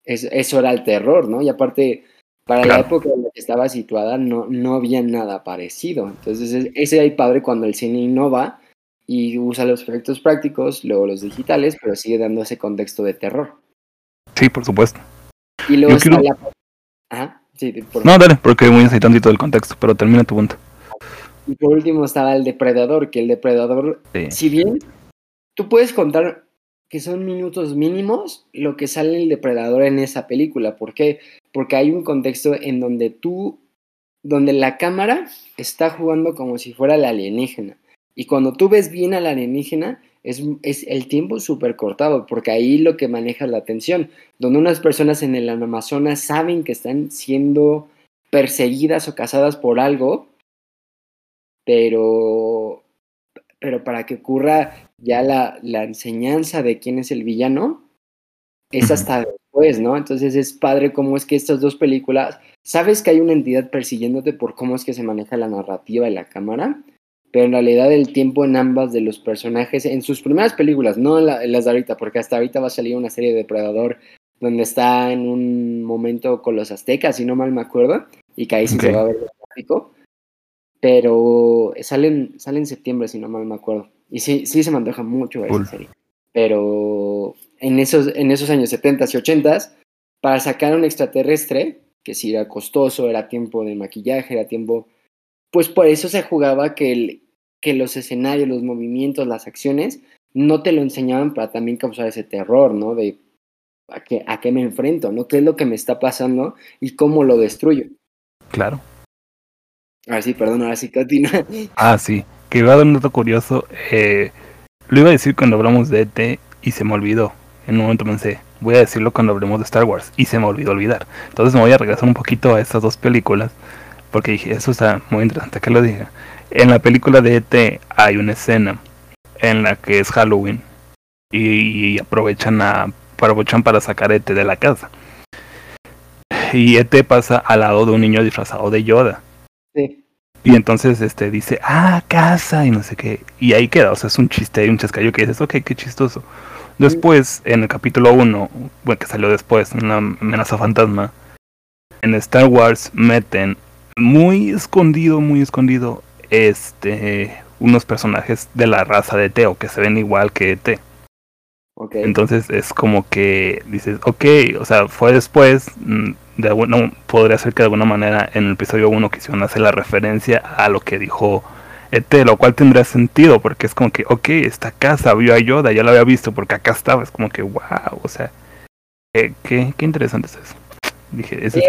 es- eso era el terror, ¿no? Y aparte, para la época en la que estaba situada, no, no había nada parecido. Entonces, es- ese es el padre cuando el cine innova y usa los efectos prácticos, luego los digitales, pero sigue dando ese contexto de terror. sí, por supuesto. Y luego está quiero- la... Ajá, sí, por No, dale, porque muy necesito tantito del contexto, pero termina tu punto. Y por último estaba el depredador, que el depredador, Sí. si bien tú puedes contar que son minutos mínimos lo que sale el depredador en esa película. ¿Por qué? Porque hay un contexto en donde tú, donde la cámara está jugando como si fuera la alienígena. Y cuando tú ves bien al alienígena, es, es el tiempo súper cortado, porque ahí lo que maneja la atención. Donde unas personas en el Amazonas saben que están siendo perseguidas o cazadas por algo, pero, pero para que ocurra ya la, la enseñanza de quién es el villano, es hasta después, ¿no? Entonces es padre cómo es que estas dos películas, sabes que hay una entidad persiguiéndote por cómo es que se maneja la narrativa y la cámara, pero en realidad el tiempo en ambas de los personajes, en sus primeras películas, no en, las de ahorita, porque hasta ahorita va a salir una serie de Depredador donde está en un momento con los aztecas, si no mal me acuerdo, y que ahí sí se va a ver gráfico. Pero sale en, sale en septiembre, si no mal me acuerdo. Y sí, sí se me antoja mucho esa serie. Pero en esos, en esos años 70 y 80 para sacar un extraterrestre, que sí era costoso, era tiempo de maquillaje, era tiempo. Pues por eso se jugaba que, el, que los escenarios, los movimientos, las acciones, no te lo enseñaban para también causar ese terror, ¿no? De a qué, a qué me enfrento, ¿no? ¿Qué es lo que me está pasando y cómo lo destruyo? Claro. Ahora sí, perdón, ahora sí, Katina. Ah, sí. Que iba a dar un dato curioso. Eh, lo iba a decir cuando hablamos de ET y se me olvidó. En un momento pensé, voy a decirlo cuando hablemos de Star Wars y se me olvidó olvidar. Entonces me voy a regresar un poquito a estas dos películas porque dije, eso está muy interesante que lo diga. En la película de ET hay una escena en la que es Halloween y, aprovechan a aprovechan para sacar a ET de la casa. Y ET pasa al lado de un niño disfrazado de Yoda. Y entonces este dice, ah, casa, y no sé qué. Y ahí queda, o sea, es un chiste y un chascayo que dices, ok, qué chistoso. Después, en el capítulo 1, bueno, que salió después, una amenaza fantasma, en Star Wars meten muy escondido, muy escondido, este, unos personajes de la raza de Teo que se ven igual que T. Okay. Entonces es como que dices, ok, o sea, fue después, mm, de alguna, podría ser que de alguna manera en el episodio 1 quisieron hacer la referencia a lo que dijo ET, lo cual tendría sentido, porque es como que, ok, esta casa vio a Yoda, ya la había visto, porque acá estaba, es como que, wow, o sea, qué, qué, interesante es eso. Dije, sí,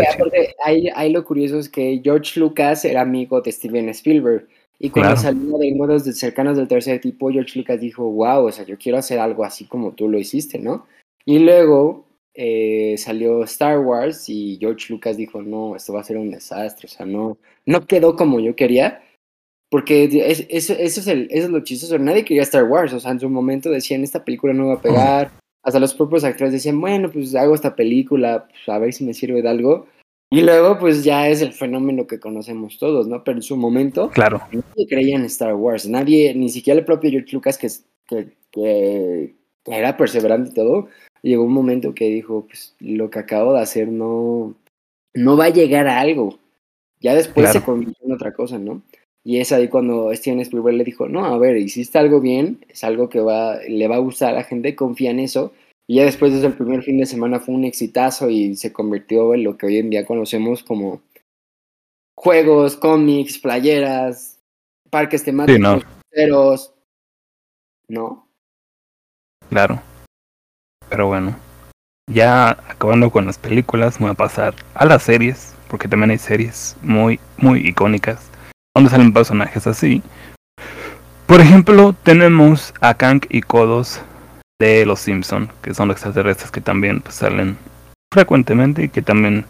ahí, ahí, lo curioso es que George Lucas era amigo de Steven Spielberg. Y cuando salió de modos cercanos del tercer tipo, George Lucas dijo, wow, o sea, yo quiero hacer algo así como tú lo hiciste, ¿no? Y luego eh, salió Star Wars y George Lucas dijo, no, esto va a ser un desastre, o sea, no, no quedó como yo quería. Porque es, eso, eso, es el, eso es lo chistoso, nadie quería Star Wars, o sea, en su momento decían, esta película no va a pegar, hasta los propios actores decían, bueno, pues hago esta película, pues, a ver si me sirve de algo. Y luego, pues ya es el fenómeno que conocemos todos, ¿no? Pero en su momento, claro. nadie creía en Star Wars. Nadie, ni siquiera el propio George Lucas, que, que, que, era perseverante y todo, llegó un momento que dijo: Pues lo que acabo de hacer no, no va a llegar a algo. Ya después se convirtió en otra cosa, ¿no? Y es ahí cuando Steven Spielberg le dijo: No, a ver, hiciste algo bien, es algo que va, le va a gustar a la gente, confía en eso y ya después, desde el primer fin de semana, fue un exitazo y se convirtió en lo que hoy en día conocemos como juegos, cómics, playeras, parques temáticos, sí, no. Claro. Pero bueno, ya acabando con las películas, voy a pasar a las series, porque también hay series muy, muy icónicas, donde salen personajes así. Por ejemplo, tenemos a Kang y Kodos de los Simpson, que son los extraterrestres que también pues, salen frecuentemente y que también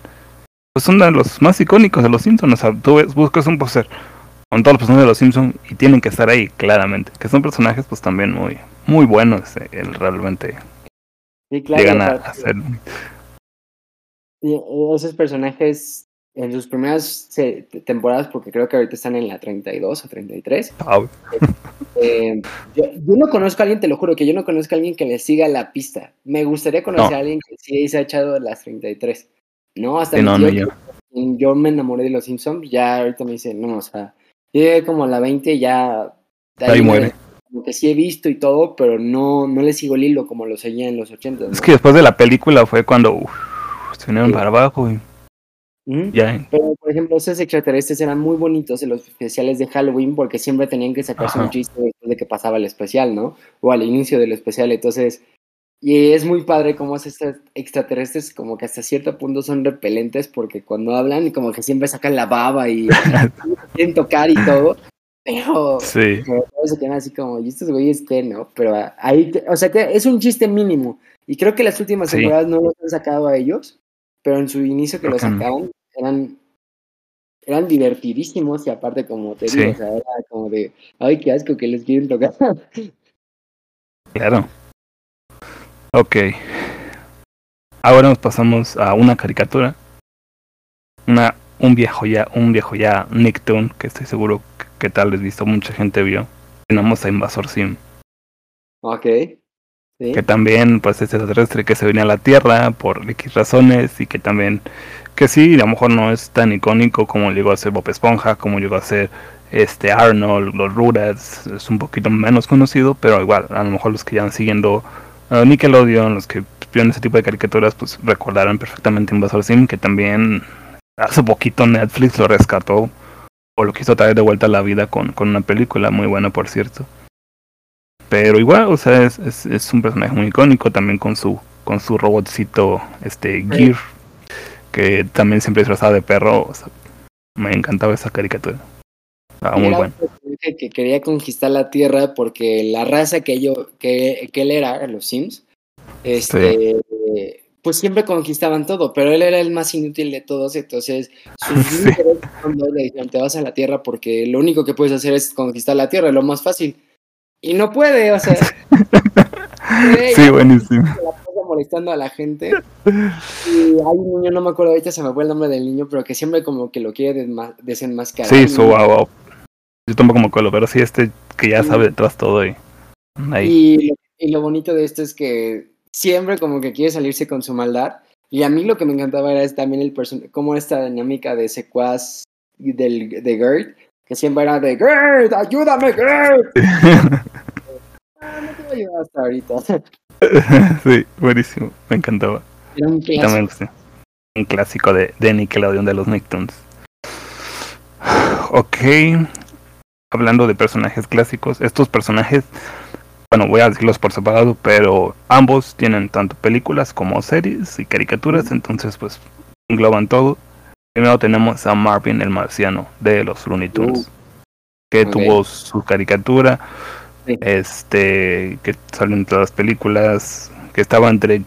pues, son de los más icónicos de los Simpsons. O sea, tú buscas un poster con todos los personajes de los Simpsons y tienen que estar ahí claramente, que son personajes pues también muy muy buenos, eh, el realmente llegan a, ser esos personajes en sus primeras temporadas, porque creo que ahorita están en la 32 o 33. Eh, yo, no conozco a alguien, te lo juro, que yo no conozco a alguien que le siga la pista. Me gustaría conocer a alguien que sí se ha echado las 33. No, hasta yo. yo. me enamoré de los Simpsons, ya ahorita me dice, no, o sea, llegué como a la 20 ya... Ahí, muere. Como que sí he visto y todo, pero no, no le sigo el hilo como lo seguía en los 80. Es que después de la película fue cuando se vinieron para abajo y pero, por ejemplo, esos extraterrestres eran muy bonitos en los especiales de Halloween porque siempre tenían que sacarse un chiste después de que pasaba el especial, ¿no? O al inicio del especial. Entonces, y es muy padre cómo estos extraterrestres como que hasta cierto punto son repelentes porque cuando hablan como que siempre sacan la baba y quieren tocar y todo. Pero, sí. se quedan así como, ¿y estos güeyes qué, no? Pero ahí, o sea, que es un chiste mínimo. Y creo que las últimas temporadas no los han sacado a ellos pero en su inicio que lo sacaban eran eran divertidísimos y aparte como te digo, o sea, era como de, ay, qué asco que les quieren tocar. Claro. Ok. ahora nos pasamos a una caricatura. Una, un viejo ya, un viejo ya Nicktoon, que estoy seguro que, tal vez visto mucha gente vio. Tenemos a Invasor Sim. Ok. Sí. que también pues es extraterrestre que se venía a la Tierra por X razones y que también que sí a lo mejor no es tan icónico como llegó a ser Bob Esponja como llegó a ser este Arnold los Rugrats es un poquito menos conocido pero igual a lo mejor los que ya van siguiendo Nickelodeon los que vieron ese tipo de caricaturas pues recordarán perfectamente Invasor Sim que también hace poquito Netflix lo rescató o lo quiso traer de vuelta a la vida con, con una película muy buena por cierto pero igual, o sea, es, es, es, un personaje muy icónico también con su con su robotcito este Gear, que también siempre disfrazado de perro. O sea, me encantaba esa caricatura. Estaba muy bueno. Que quería conquistar la Tierra porque la raza que yo que, que él era, los Sims, este sí. Pues siempre conquistaban todo, pero él era el más inútil de todos, entonces sus sí. cuando le dijeron te vas a la Tierra porque lo único que puedes hacer es conquistar la Tierra, lo más fácil. Y no puede, o sea. sí, buenísimo. La pasa molestando a la gente. Y hay un niño, no me acuerdo ahorita, se me fue el nombre del niño, pero que siempre como que lo quiere desenmascarar. Sí, su wow, wow. Yo tampoco me acuerdo, pero sí este que ya sabe detrás todo y. Ahí. Y, y lo bonito de esto es que siempre como que quiere salirse con su maldad. Y a mí lo que me encantaba era también el person como esta dinámica de secuaz del, de Gert, que siempre era de Gert, ayúdame, Gert. ah, no te voy a ayudar hasta ahorita. sí, buenísimo, me encantaba. Era un clásico. También, sí. Un clásico de, de Nickelodeon de los Nicktoons. Ok, hablando de personajes clásicos, estos personajes, bueno, voy a decirlos por separado, pero ambos tienen tanto películas como series y caricaturas, entonces pues engloban todo. Primero tenemos a Marvin el Marciano de los Looney Tunes, uh, que okay. tuvo su caricatura, sí. este, que salió en todas las películas, que estaba entre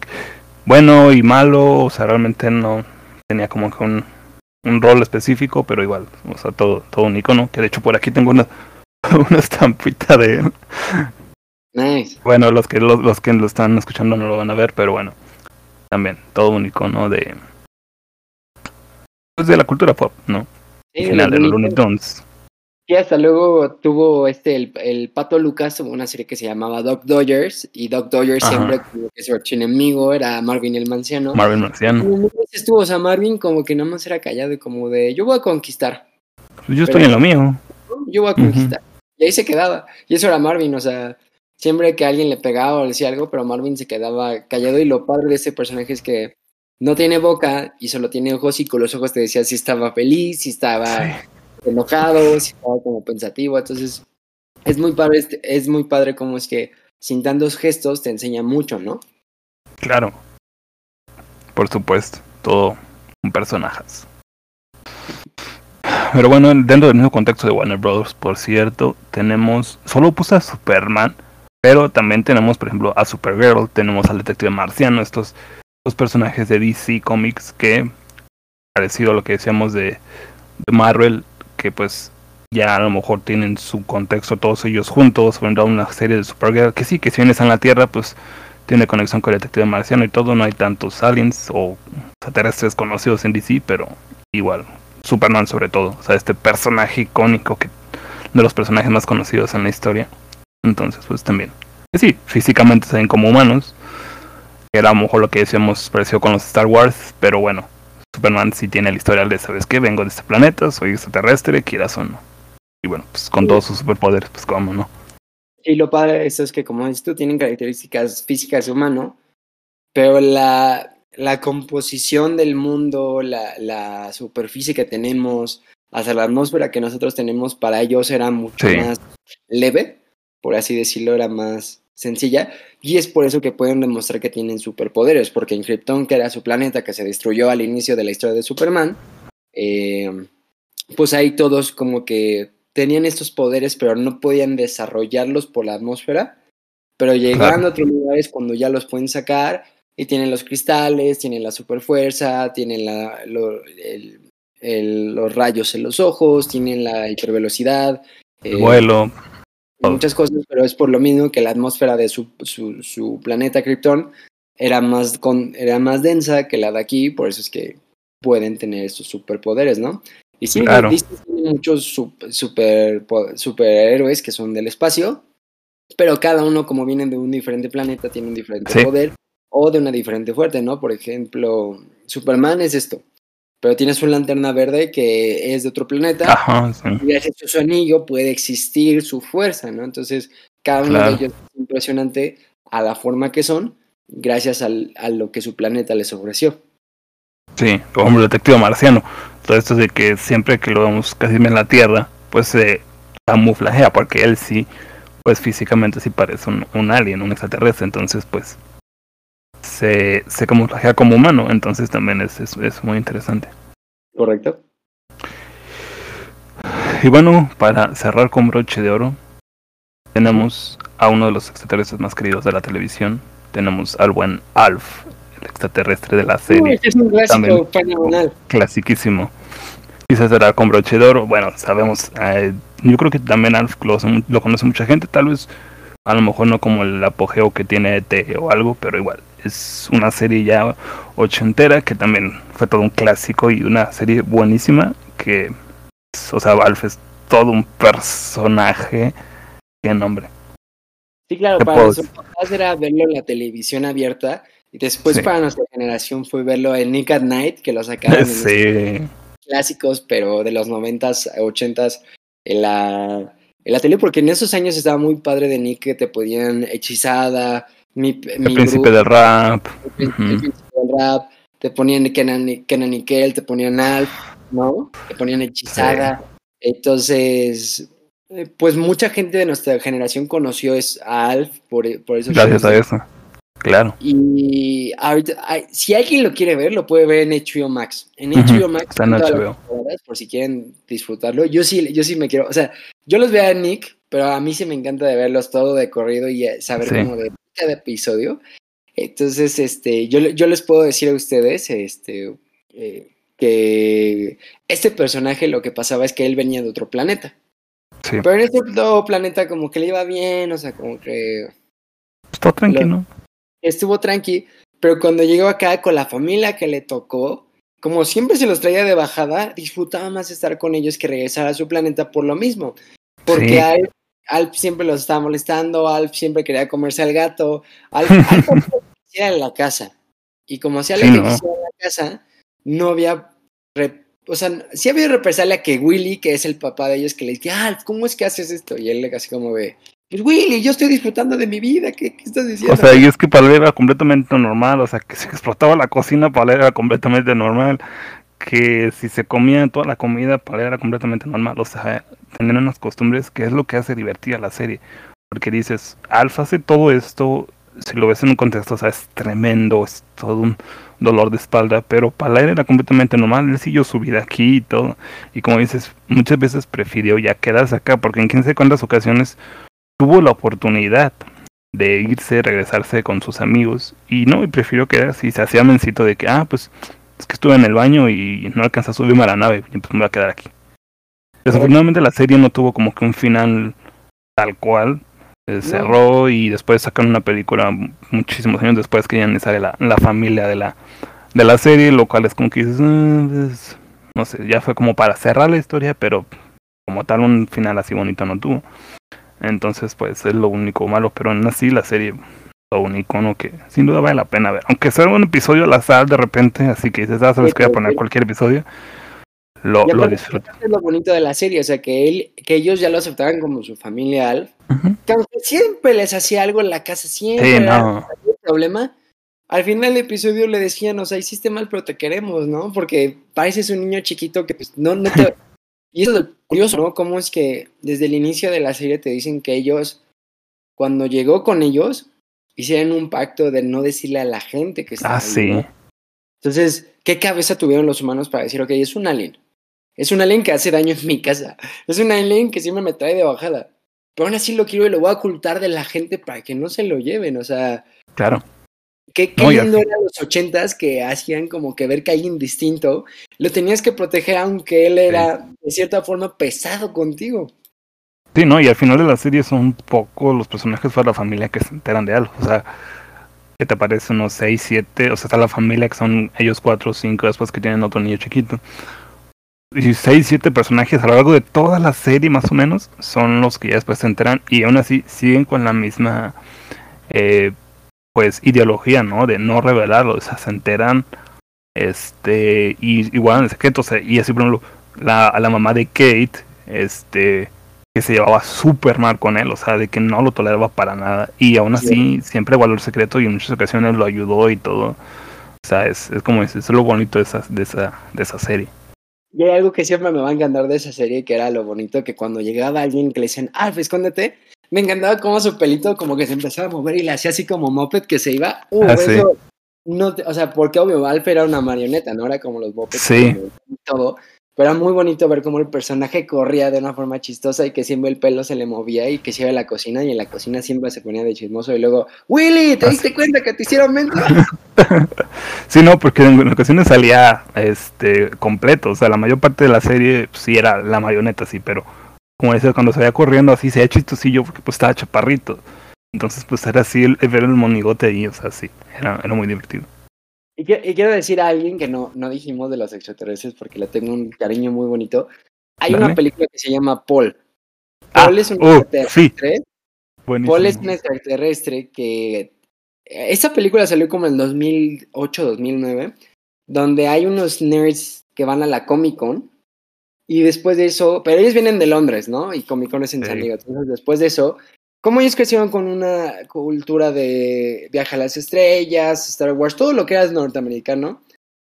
bueno y malo, o sea, realmente no tenía como que un, un rol específico, pero igual, o sea, todo, todo un icono, que de hecho por aquí tengo una, una estampita de él. Nice. Bueno, los que los, los que lo están escuchando no lo van a ver, pero bueno, también todo un icono de pues de la cultura pop, ¿no? Sí, Al final de los Looney Tunes. Y hasta luego tuvo este el, el Pato Lucas una serie que se llamaba Doc Dodgers y Doc Dodgers Ajá. siempre como que su archienemigo era Marvin el Manciano. Marvin Marciano. Y estuvo, o sea, Marvin como que nada más era callado y como de yo voy a conquistar. Pues yo estoy en lo mío. Yo voy a conquistar. Uh -huh. Y ahí se quedaba. Y eso era Marvin, o sea, siempre que alguien le pegaba o le decía algo, pero Marvin se quedaba callado y lo padre de ese personaje es que no tiene boca y solo tiene ojos y con los ojos te decía si estaba feliz, si estaba sí. enojado, si estaba como pensativo. Entonces, es muy padre, es muy padre como es que sin tantos gestos te enseña mucho, ¿no? Claro. Por supuesto, todo un personaje. Pero bueno, dentro del mismo contexto de Warner Brothers, por cierto, tenemos, solo puse a Superman, pero también tenemos, por ejemplo, a Supergirl, tenemos al detective marciano, estos los personajes de DC Comics que parecido a lo que decíamos de, Marvel que pues ya a lo mejor tienen su contexto todos ellos juntos o una serie de Supergirl que sí que si vienes a la Tierra pues tiene conexión con el detective marciano y todo no hay tantos aliens o extraterrestres conocidos en DC pero igual Superman sobre todo o sea este personaje icónico que de los personajes más conocidos en la historia entonces pues también sí físicamente se ven como humanos era a lo mejor lo que decíamos pareció con los Star Wars, pero bueno, Superman sí tiene el historial de, ¿sabes qué? Vengo de este planeta, soy extraterrestre, quieras o no. Y bueno, pues con sí. todos sus superpoderes, pues cómo no. Y lo padre de eso es que, como dices tú, tienen características físicas de humano, pero la, la composición del mundo, la, la, superficie que tenemos, hasta la atmósfera que nosotros tenemos, para ellos era mucho sí. más leve, por así decirlo, era más sencilla, y es por eso que pueden demostrar que tienen superpoderes, porque en Krypton, que era su planeta que se destruyó al inicio de la historia de Superman, eh, pues ahí todos como que tenían estos poderes, pero no podían desarrollarlos por la atmósfera, pero llegando a otros lugares cuando ya los pueden sacar, y tienen los cristales, tienen la superfuerza, tienen la, lo, el, el, los rayos en los ojos, tienen la hipervelocidad. El eh, vuelo muchas cosas, pero es por lo mismo que la atmósfera de su, su, su planeta Krypton era más, con, era más densa que la de aquí, por eso es que pueden tener estos superpoderes, ¿no? Y sí, Claro. Tiene muchos sup- super, po- superhéroes que son del espacio, pero cada uno, como vienen de un diferente planeta, tiene un diferente Sí. poder o de una diferente fuerte, ¿no? Por ejemplo, Superman es esto, pero tiene su lanterna verde que es de otro planeta Ajá, sí. y gracias a su anillo puede existir su fuerza, ¿no? Entonces, cada uno Claro. de ellos es impresionante a la forma que son, gracias al- a lo que su planeta les ofreció. Sí, como el detective marciano. Todo esto de que siempre que lo vemos casi en la Tierra, pues se camuflajea, porque él sí, pues físicamente sí parece un, un alien, un extraterrestre, entonces pues se, se camuflajea como humano, entonces también es, es, es muy interesante. ¿Correcto? Y bueno, para cerrar con broche de oro, tenemos a uno de los extraterrestres más queridos de la televisión, tenemos al buen Alf, el extraterrestre de la serie. Uy, es un clásico También. fenomenal. clasiquísimo. Quizás será con broche de oro. Bueno, sabemos, eh, yo creo que también Alf lo conoce mucha gente, tal vez a lo mejor no como el apogeo que tiene ET o algo, pero igual es una serie ya ochentera que también fue todo un clásico y una serie buenísima que, o sea, Alf es todo un personaje. Qué nombre. Sí, claro, ¿Qué para papás era verlo en la televisión abierta y después Sí. para nuestra generación fue verlo en Nick at Night, que lo sacaron en los Sí, clásicos, pero de los noventas, ochentas en la, en la tele, porque en esos años estaba muy padre de Nick que te podían hechizada, mi, el mi príncipe del rap. el, príncipe- Ujú. el príncipe del rap, te ponían Kenan, Kenan te ponían Alf, ¿no? Te ponían hechizada. Entonces, eh, pues mucha gente de nuestra generación conoció es a Alf por, por esos Gracias a eso. Claro. Y ahorita, si alguien lo quiere ver, lo puede ver en HBO Max. En HBO Max, está en HBO. Por si quieren disfrutarlo. Yo sí, yo sí me quiero, o sea, yo los veo a Nick, pero a mí sí me encanta de verlos todo de corrido y eh, saber Sí. como de cada episodio. Entonces, este, yo, yo les puedo decir a ustedes, este, eh, que este personaje lo que pasaba es que él venía de otro planeta. Sí. Pero en este otro planeta como que le iba bien, o sea, como que Está tranquilo. estuvo tranqui, pero cuando llegó acá con la familia que le tocó, como siempre se los traía de bajada, disfrutaba más estar con ellos que regresar a su planeta por lo mismo. Porque Sí. Alf, Alf siempre los estaba molestando, Alf siempre quería comerse al gato, Alf, Alf quisiera en la casa. Y como hacía lo Sí, que ¿no? quisiera en la casa, no había... re- o sea, sí había represalia que Willy, que es el papá de ellos, que le decía, Alf, ¿cómo es que haces esto? Y él así como ve, pues Willy, yo estoy disfrutando de mi vida, ¿qué, estás diciendo? O sea, y es que para él era completamente normal, o sea, que si explotaba la cocina para él era completamente normal, que si se comía toda la comida para él era completamente normal, o sea, tener unas costumbres que es lo que hace divertida la serie, porque dices, Alfa hace todo esto, si lo ves en un contexto, o sea, es tremendo, es todo un dolor de espalda, pero para él era completamente normal, él siguió su vida aquí y todo, y como dices, muchas veces prefirió ya quedarse acá, porque en quién sabe cuántas ocasiones tuvo la oportunidad de irse, regresarse con sus amigos y no, y prefirió quedarse y se hacía mencito de que, ah, pues es que estuve en el baño y no alcanzé a subirme a la nave y pues me voy a quedar aquí. Desafortunadamente la serie no tuvo como que un final tal cual, eh, cerró y después sacaron una película muchísimos años después que ya ni sale la, la familia de la, de la serie, lo cual es como que dices, "Ah, pues, no sé, ya fue como para cerrar la historia, pero como tal un final así bonito no tuvo. Entonces, pues es lo único malo, pero aún así la serie todo un icono que sin duda vale la pena ver. Aunque sea un episodio al azar de repente, así que dices, ah, sabes que voy a poner cualquier episodio, lo, lo disfrutas. Es lo bonito de la serie, o sea, que él, que ellos ya lo aceptaban como su familia Alf, Ujú. que aunque siempre les hacía algo en la casa, siempre Sí, no. problema, al final del episodio le decían, o sea, hiciste mal, pero te queremos, ¿no? Porque pareces un niño chiquito que pues no, no te... Y eso es curioso, ¿no? Cómo es que desde el inicio de la serie te dicen que ellos, cuando llegó con ellos, hicieron un pacto de no decirle a la gente que estaba Ah, ahí, sí. ¿no? Entonces, ¿qué cabeza tuvieron los humanos para decir, ok, es un alien? Es un alien que hace daño en mi casa. Es un alien que siempre me trae de bajada. Pero aún así lo quiero y lo voy a ocultar de la gente para que no se lo lleven. O sea, Claro. Qué, qué lindo eran los ochentas que hacían como que ver que alguien distinto lo tenías que proteger aunque él era de cierta forma pesado contigo. Sí, no, y al final de la serie son un poco los personajes de la familia que se enteran de algo. O sea, que te parece unos 6, 7, o sea, está la familia que son ellos 4 o 5, después que tienen otro niño chiquito. Y 6, 7 personajes a lo largo de toda la serie más o menos son los que ya después se enteran y aún así siguen con la misma eh, pues ideología, ¿no? De no revelarlo, o sea, se enteran este y igual en secreto, o sea, y así por ejemplo la, a la mamá de Kate, este que se llevaba súper mal con él, o sea, de que no lo toleraba para nada. Y aún así, siempre guardó el secreto y en muchas ocasiones lo ayudó y todo. O sea, es, es como es, lo bonito de esa, de, esa, de esa serie. Y hay algo que siempre me va a encantar de esa serie, que era lo bonito, que cuando llegaba alguien que le decían, Alf, escóndete, me encantaba como su pelito como que se empezaba a mover y le hacía así como moped que se iba. Uh, Ah, sí. eso no te- o sea, porque obvio, Alf era una marioneta, ¿no? Era como los mopeds Sí. y todo. Pero era muy bonito ver cómo el personaje corría de una forma chistosa y que siempre el pelo se le movía y que se iba a la cocina y en la cocina siempre se ponía de chismoso y luego, Willy, ¿te Ah, diste cuenta que te hicieron mentir? Sí, no, porque en ocasiones salía este completo, o sea, la mayor parte de la serie pues, sí era la marioneta, sí, pero como decía, cuando se veía corriendo así, se veía chistosillo porque pues estaba chaparrito. Entonces pues era así el, ver el monigote ahí, o sea, sí, era, era muy divertido. Y, que- y quiero decir a alguien que no, no dijimos de los extraterrestres porque le tengo un cariño muy bonito. Hay Dale. una película que se llama Paul. Ah, Paul es un uh, extraterrestre. Buenísimo. Paul es un extraterrestre que... Esta película salió como en 2008-2009, donde hay unos nerds que van a la Comic Con y después de eso, pero ellos vienen de Londres, ¿no? Y Comic Con es en Sí. San Diego. Entonces, después de eso, como ellos crecieron con una cultura de viaje a las estrellas, Star Wars, todo lo que era norteamericano,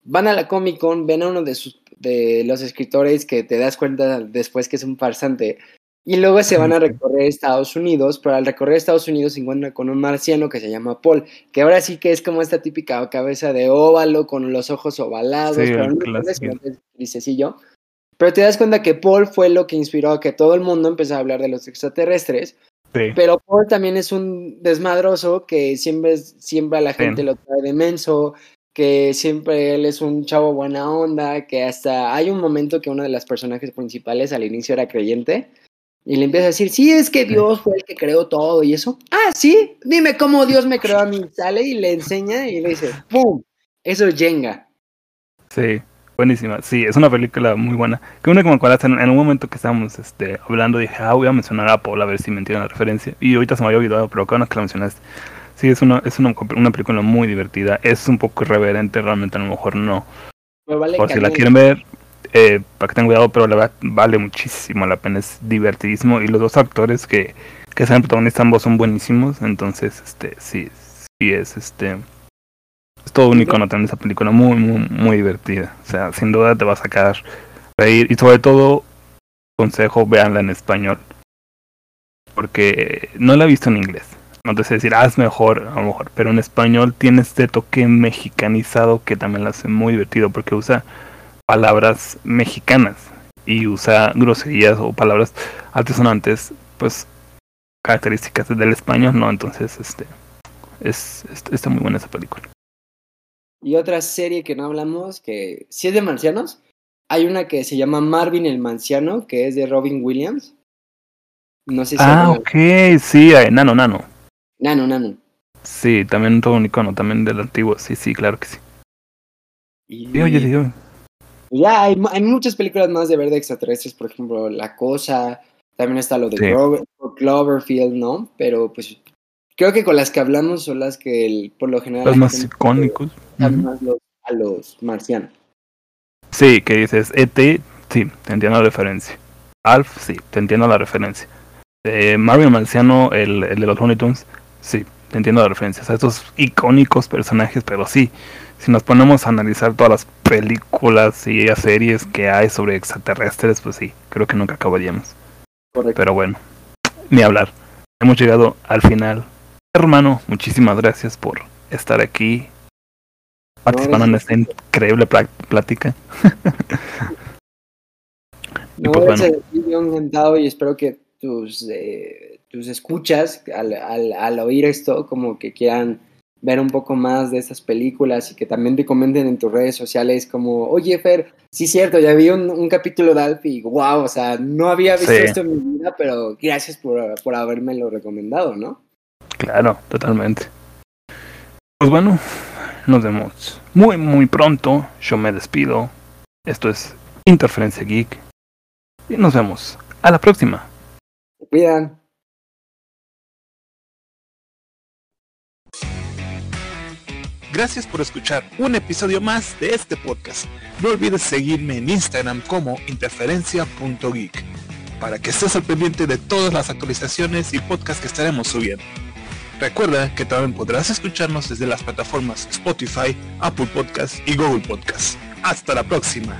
van a la Comic Con, ven a uno de, sus, de los escritores que te das cuenta después que es un farsante, y luego se van a recorrer Estados Unidos, pero al recorrer Estados Unidos se encuentran con un marciano que se llama Paul, que ahora sí que es como esta típica cabeza de óvalo con los ojos ovalados, Sí, pero no es grisecillo. Pero te das cuenta que Paul fue lo que inspiró a que todo el mundo empezara a hablar de los extraterrestres, Sí. pero Paul también es un desmadroso que siempre, siempre a la Sí. gente lo trae de menso, que siempre él es un chavo buena onda, que hasta hay un momento que uno de los personajes principales al inicio era creyente y le empieza a decir, sí, es que Dios fue el que creó todo y eso. Ah, sí, dime cómo Dios me creó a mí. Sale y le enseña y le dice, ¡pum! Eso es Jenga. Sí, buenísima. Sí, es una película muy buena. Que una que me acuerdas, en, en un momento que estábamos este, hablando, dije, ah, voy a mencionar a Paul a ver si me entienden la referencia. Y ahorita se me había olvidado, pero cada vez que la mencionaste. Sí, es una, es una, una película muy divertida. Es un poco irreverente, realmente a lo mejor no. Me vale Por si la quieren ver, eh, para que tengan cuidado, pero la verdad vale muchísimo la pena. Es divertidísimo. Y los dos actores que, que sean protagonistas ambos son buenísimos. Entonces, este, sí, sí es este. Es todo un icono también esa película, muy, muy, muy divertida. O sea, sin duda te va a sacar reír. Y sobre todo, consejo, véanla en español. Porque no la he visto en inglés. No te sé decir, ah, mejor, a lo mejor. Pero en español tiene este toque mexicanizado que también la hace muy divertido. Porque usa palabras mexicanas. Y usa groserías o palabras altisonantes, pues características del español, ¿no? Entonces, este. Es, es- está muy buena esa película. Y otra serie que no hablamos, que si es de marcianos, hay una que se llama Marvin el Marciano, que es de Robin Williams. No sé si... Ah, ok, sí, eh, Nano, Nano. Nano, nano. Sí, también todo un icono, también del antiguo, sí, sí, claro que sí. Y, Sí, oye, sí, oye. ya hay, hay muchas películas más de ver de extraterrestres, por ejemplo, La Cosa, también está lo de Sí. Clover- Cloverfield, ¿no? Pero pues creo que con las que hablamos son las que el- por lo general... los más icónicos. más los- a los marcianos. Sí, que dices, ET, sí, te entiendo la referencia. Alf, sí, te entiendo la referencia. Eh, Mario Marciano, el, el de los Looney Tunes, sí, te entiendo la referencia. O sea, estos icónicos personajes, pero sí, si nos ponemos a analizar todas las películas y series que hay sobre extraterrestres, pues sí, creo que nunca acabaríamos. Correcto. Pero bueno, ni hablar. Hemos llegado al final. Hermano, muchísimas gracias por estar aquí participando en esta increíble plática. No, pues, yo encantado y espero que tus, eh, tus escuchas al, al, al oír esto como que quieran ver un poco más de estas películas y que también te comenten en tus redes sociales como, oye Fer, sí es cierto, ya vi un, un capítulo de Alf y wow, o sea, no había visto Sí. esto en mi vida, pero gracias por, por haberme lo recomendado, ¿no? Claro, totalmente. Pues bueno, nos vemos muy muy pronto. Yo me despido. Esto es Interferencia Geek. Y nos vemos. A la próxima. Cuidan. Gracias por escuchar un episodio más de este podcast. No olvides seguirme en Instagram como interferencia.geek para que estés al pendiente de todas las actualizaciones y podcasts que estaremos subiendo. Recuerda que también podrás escucharnos desde las plataformas Spotify, Apple Podcasts y Google Podcasts. Hasta la próxima.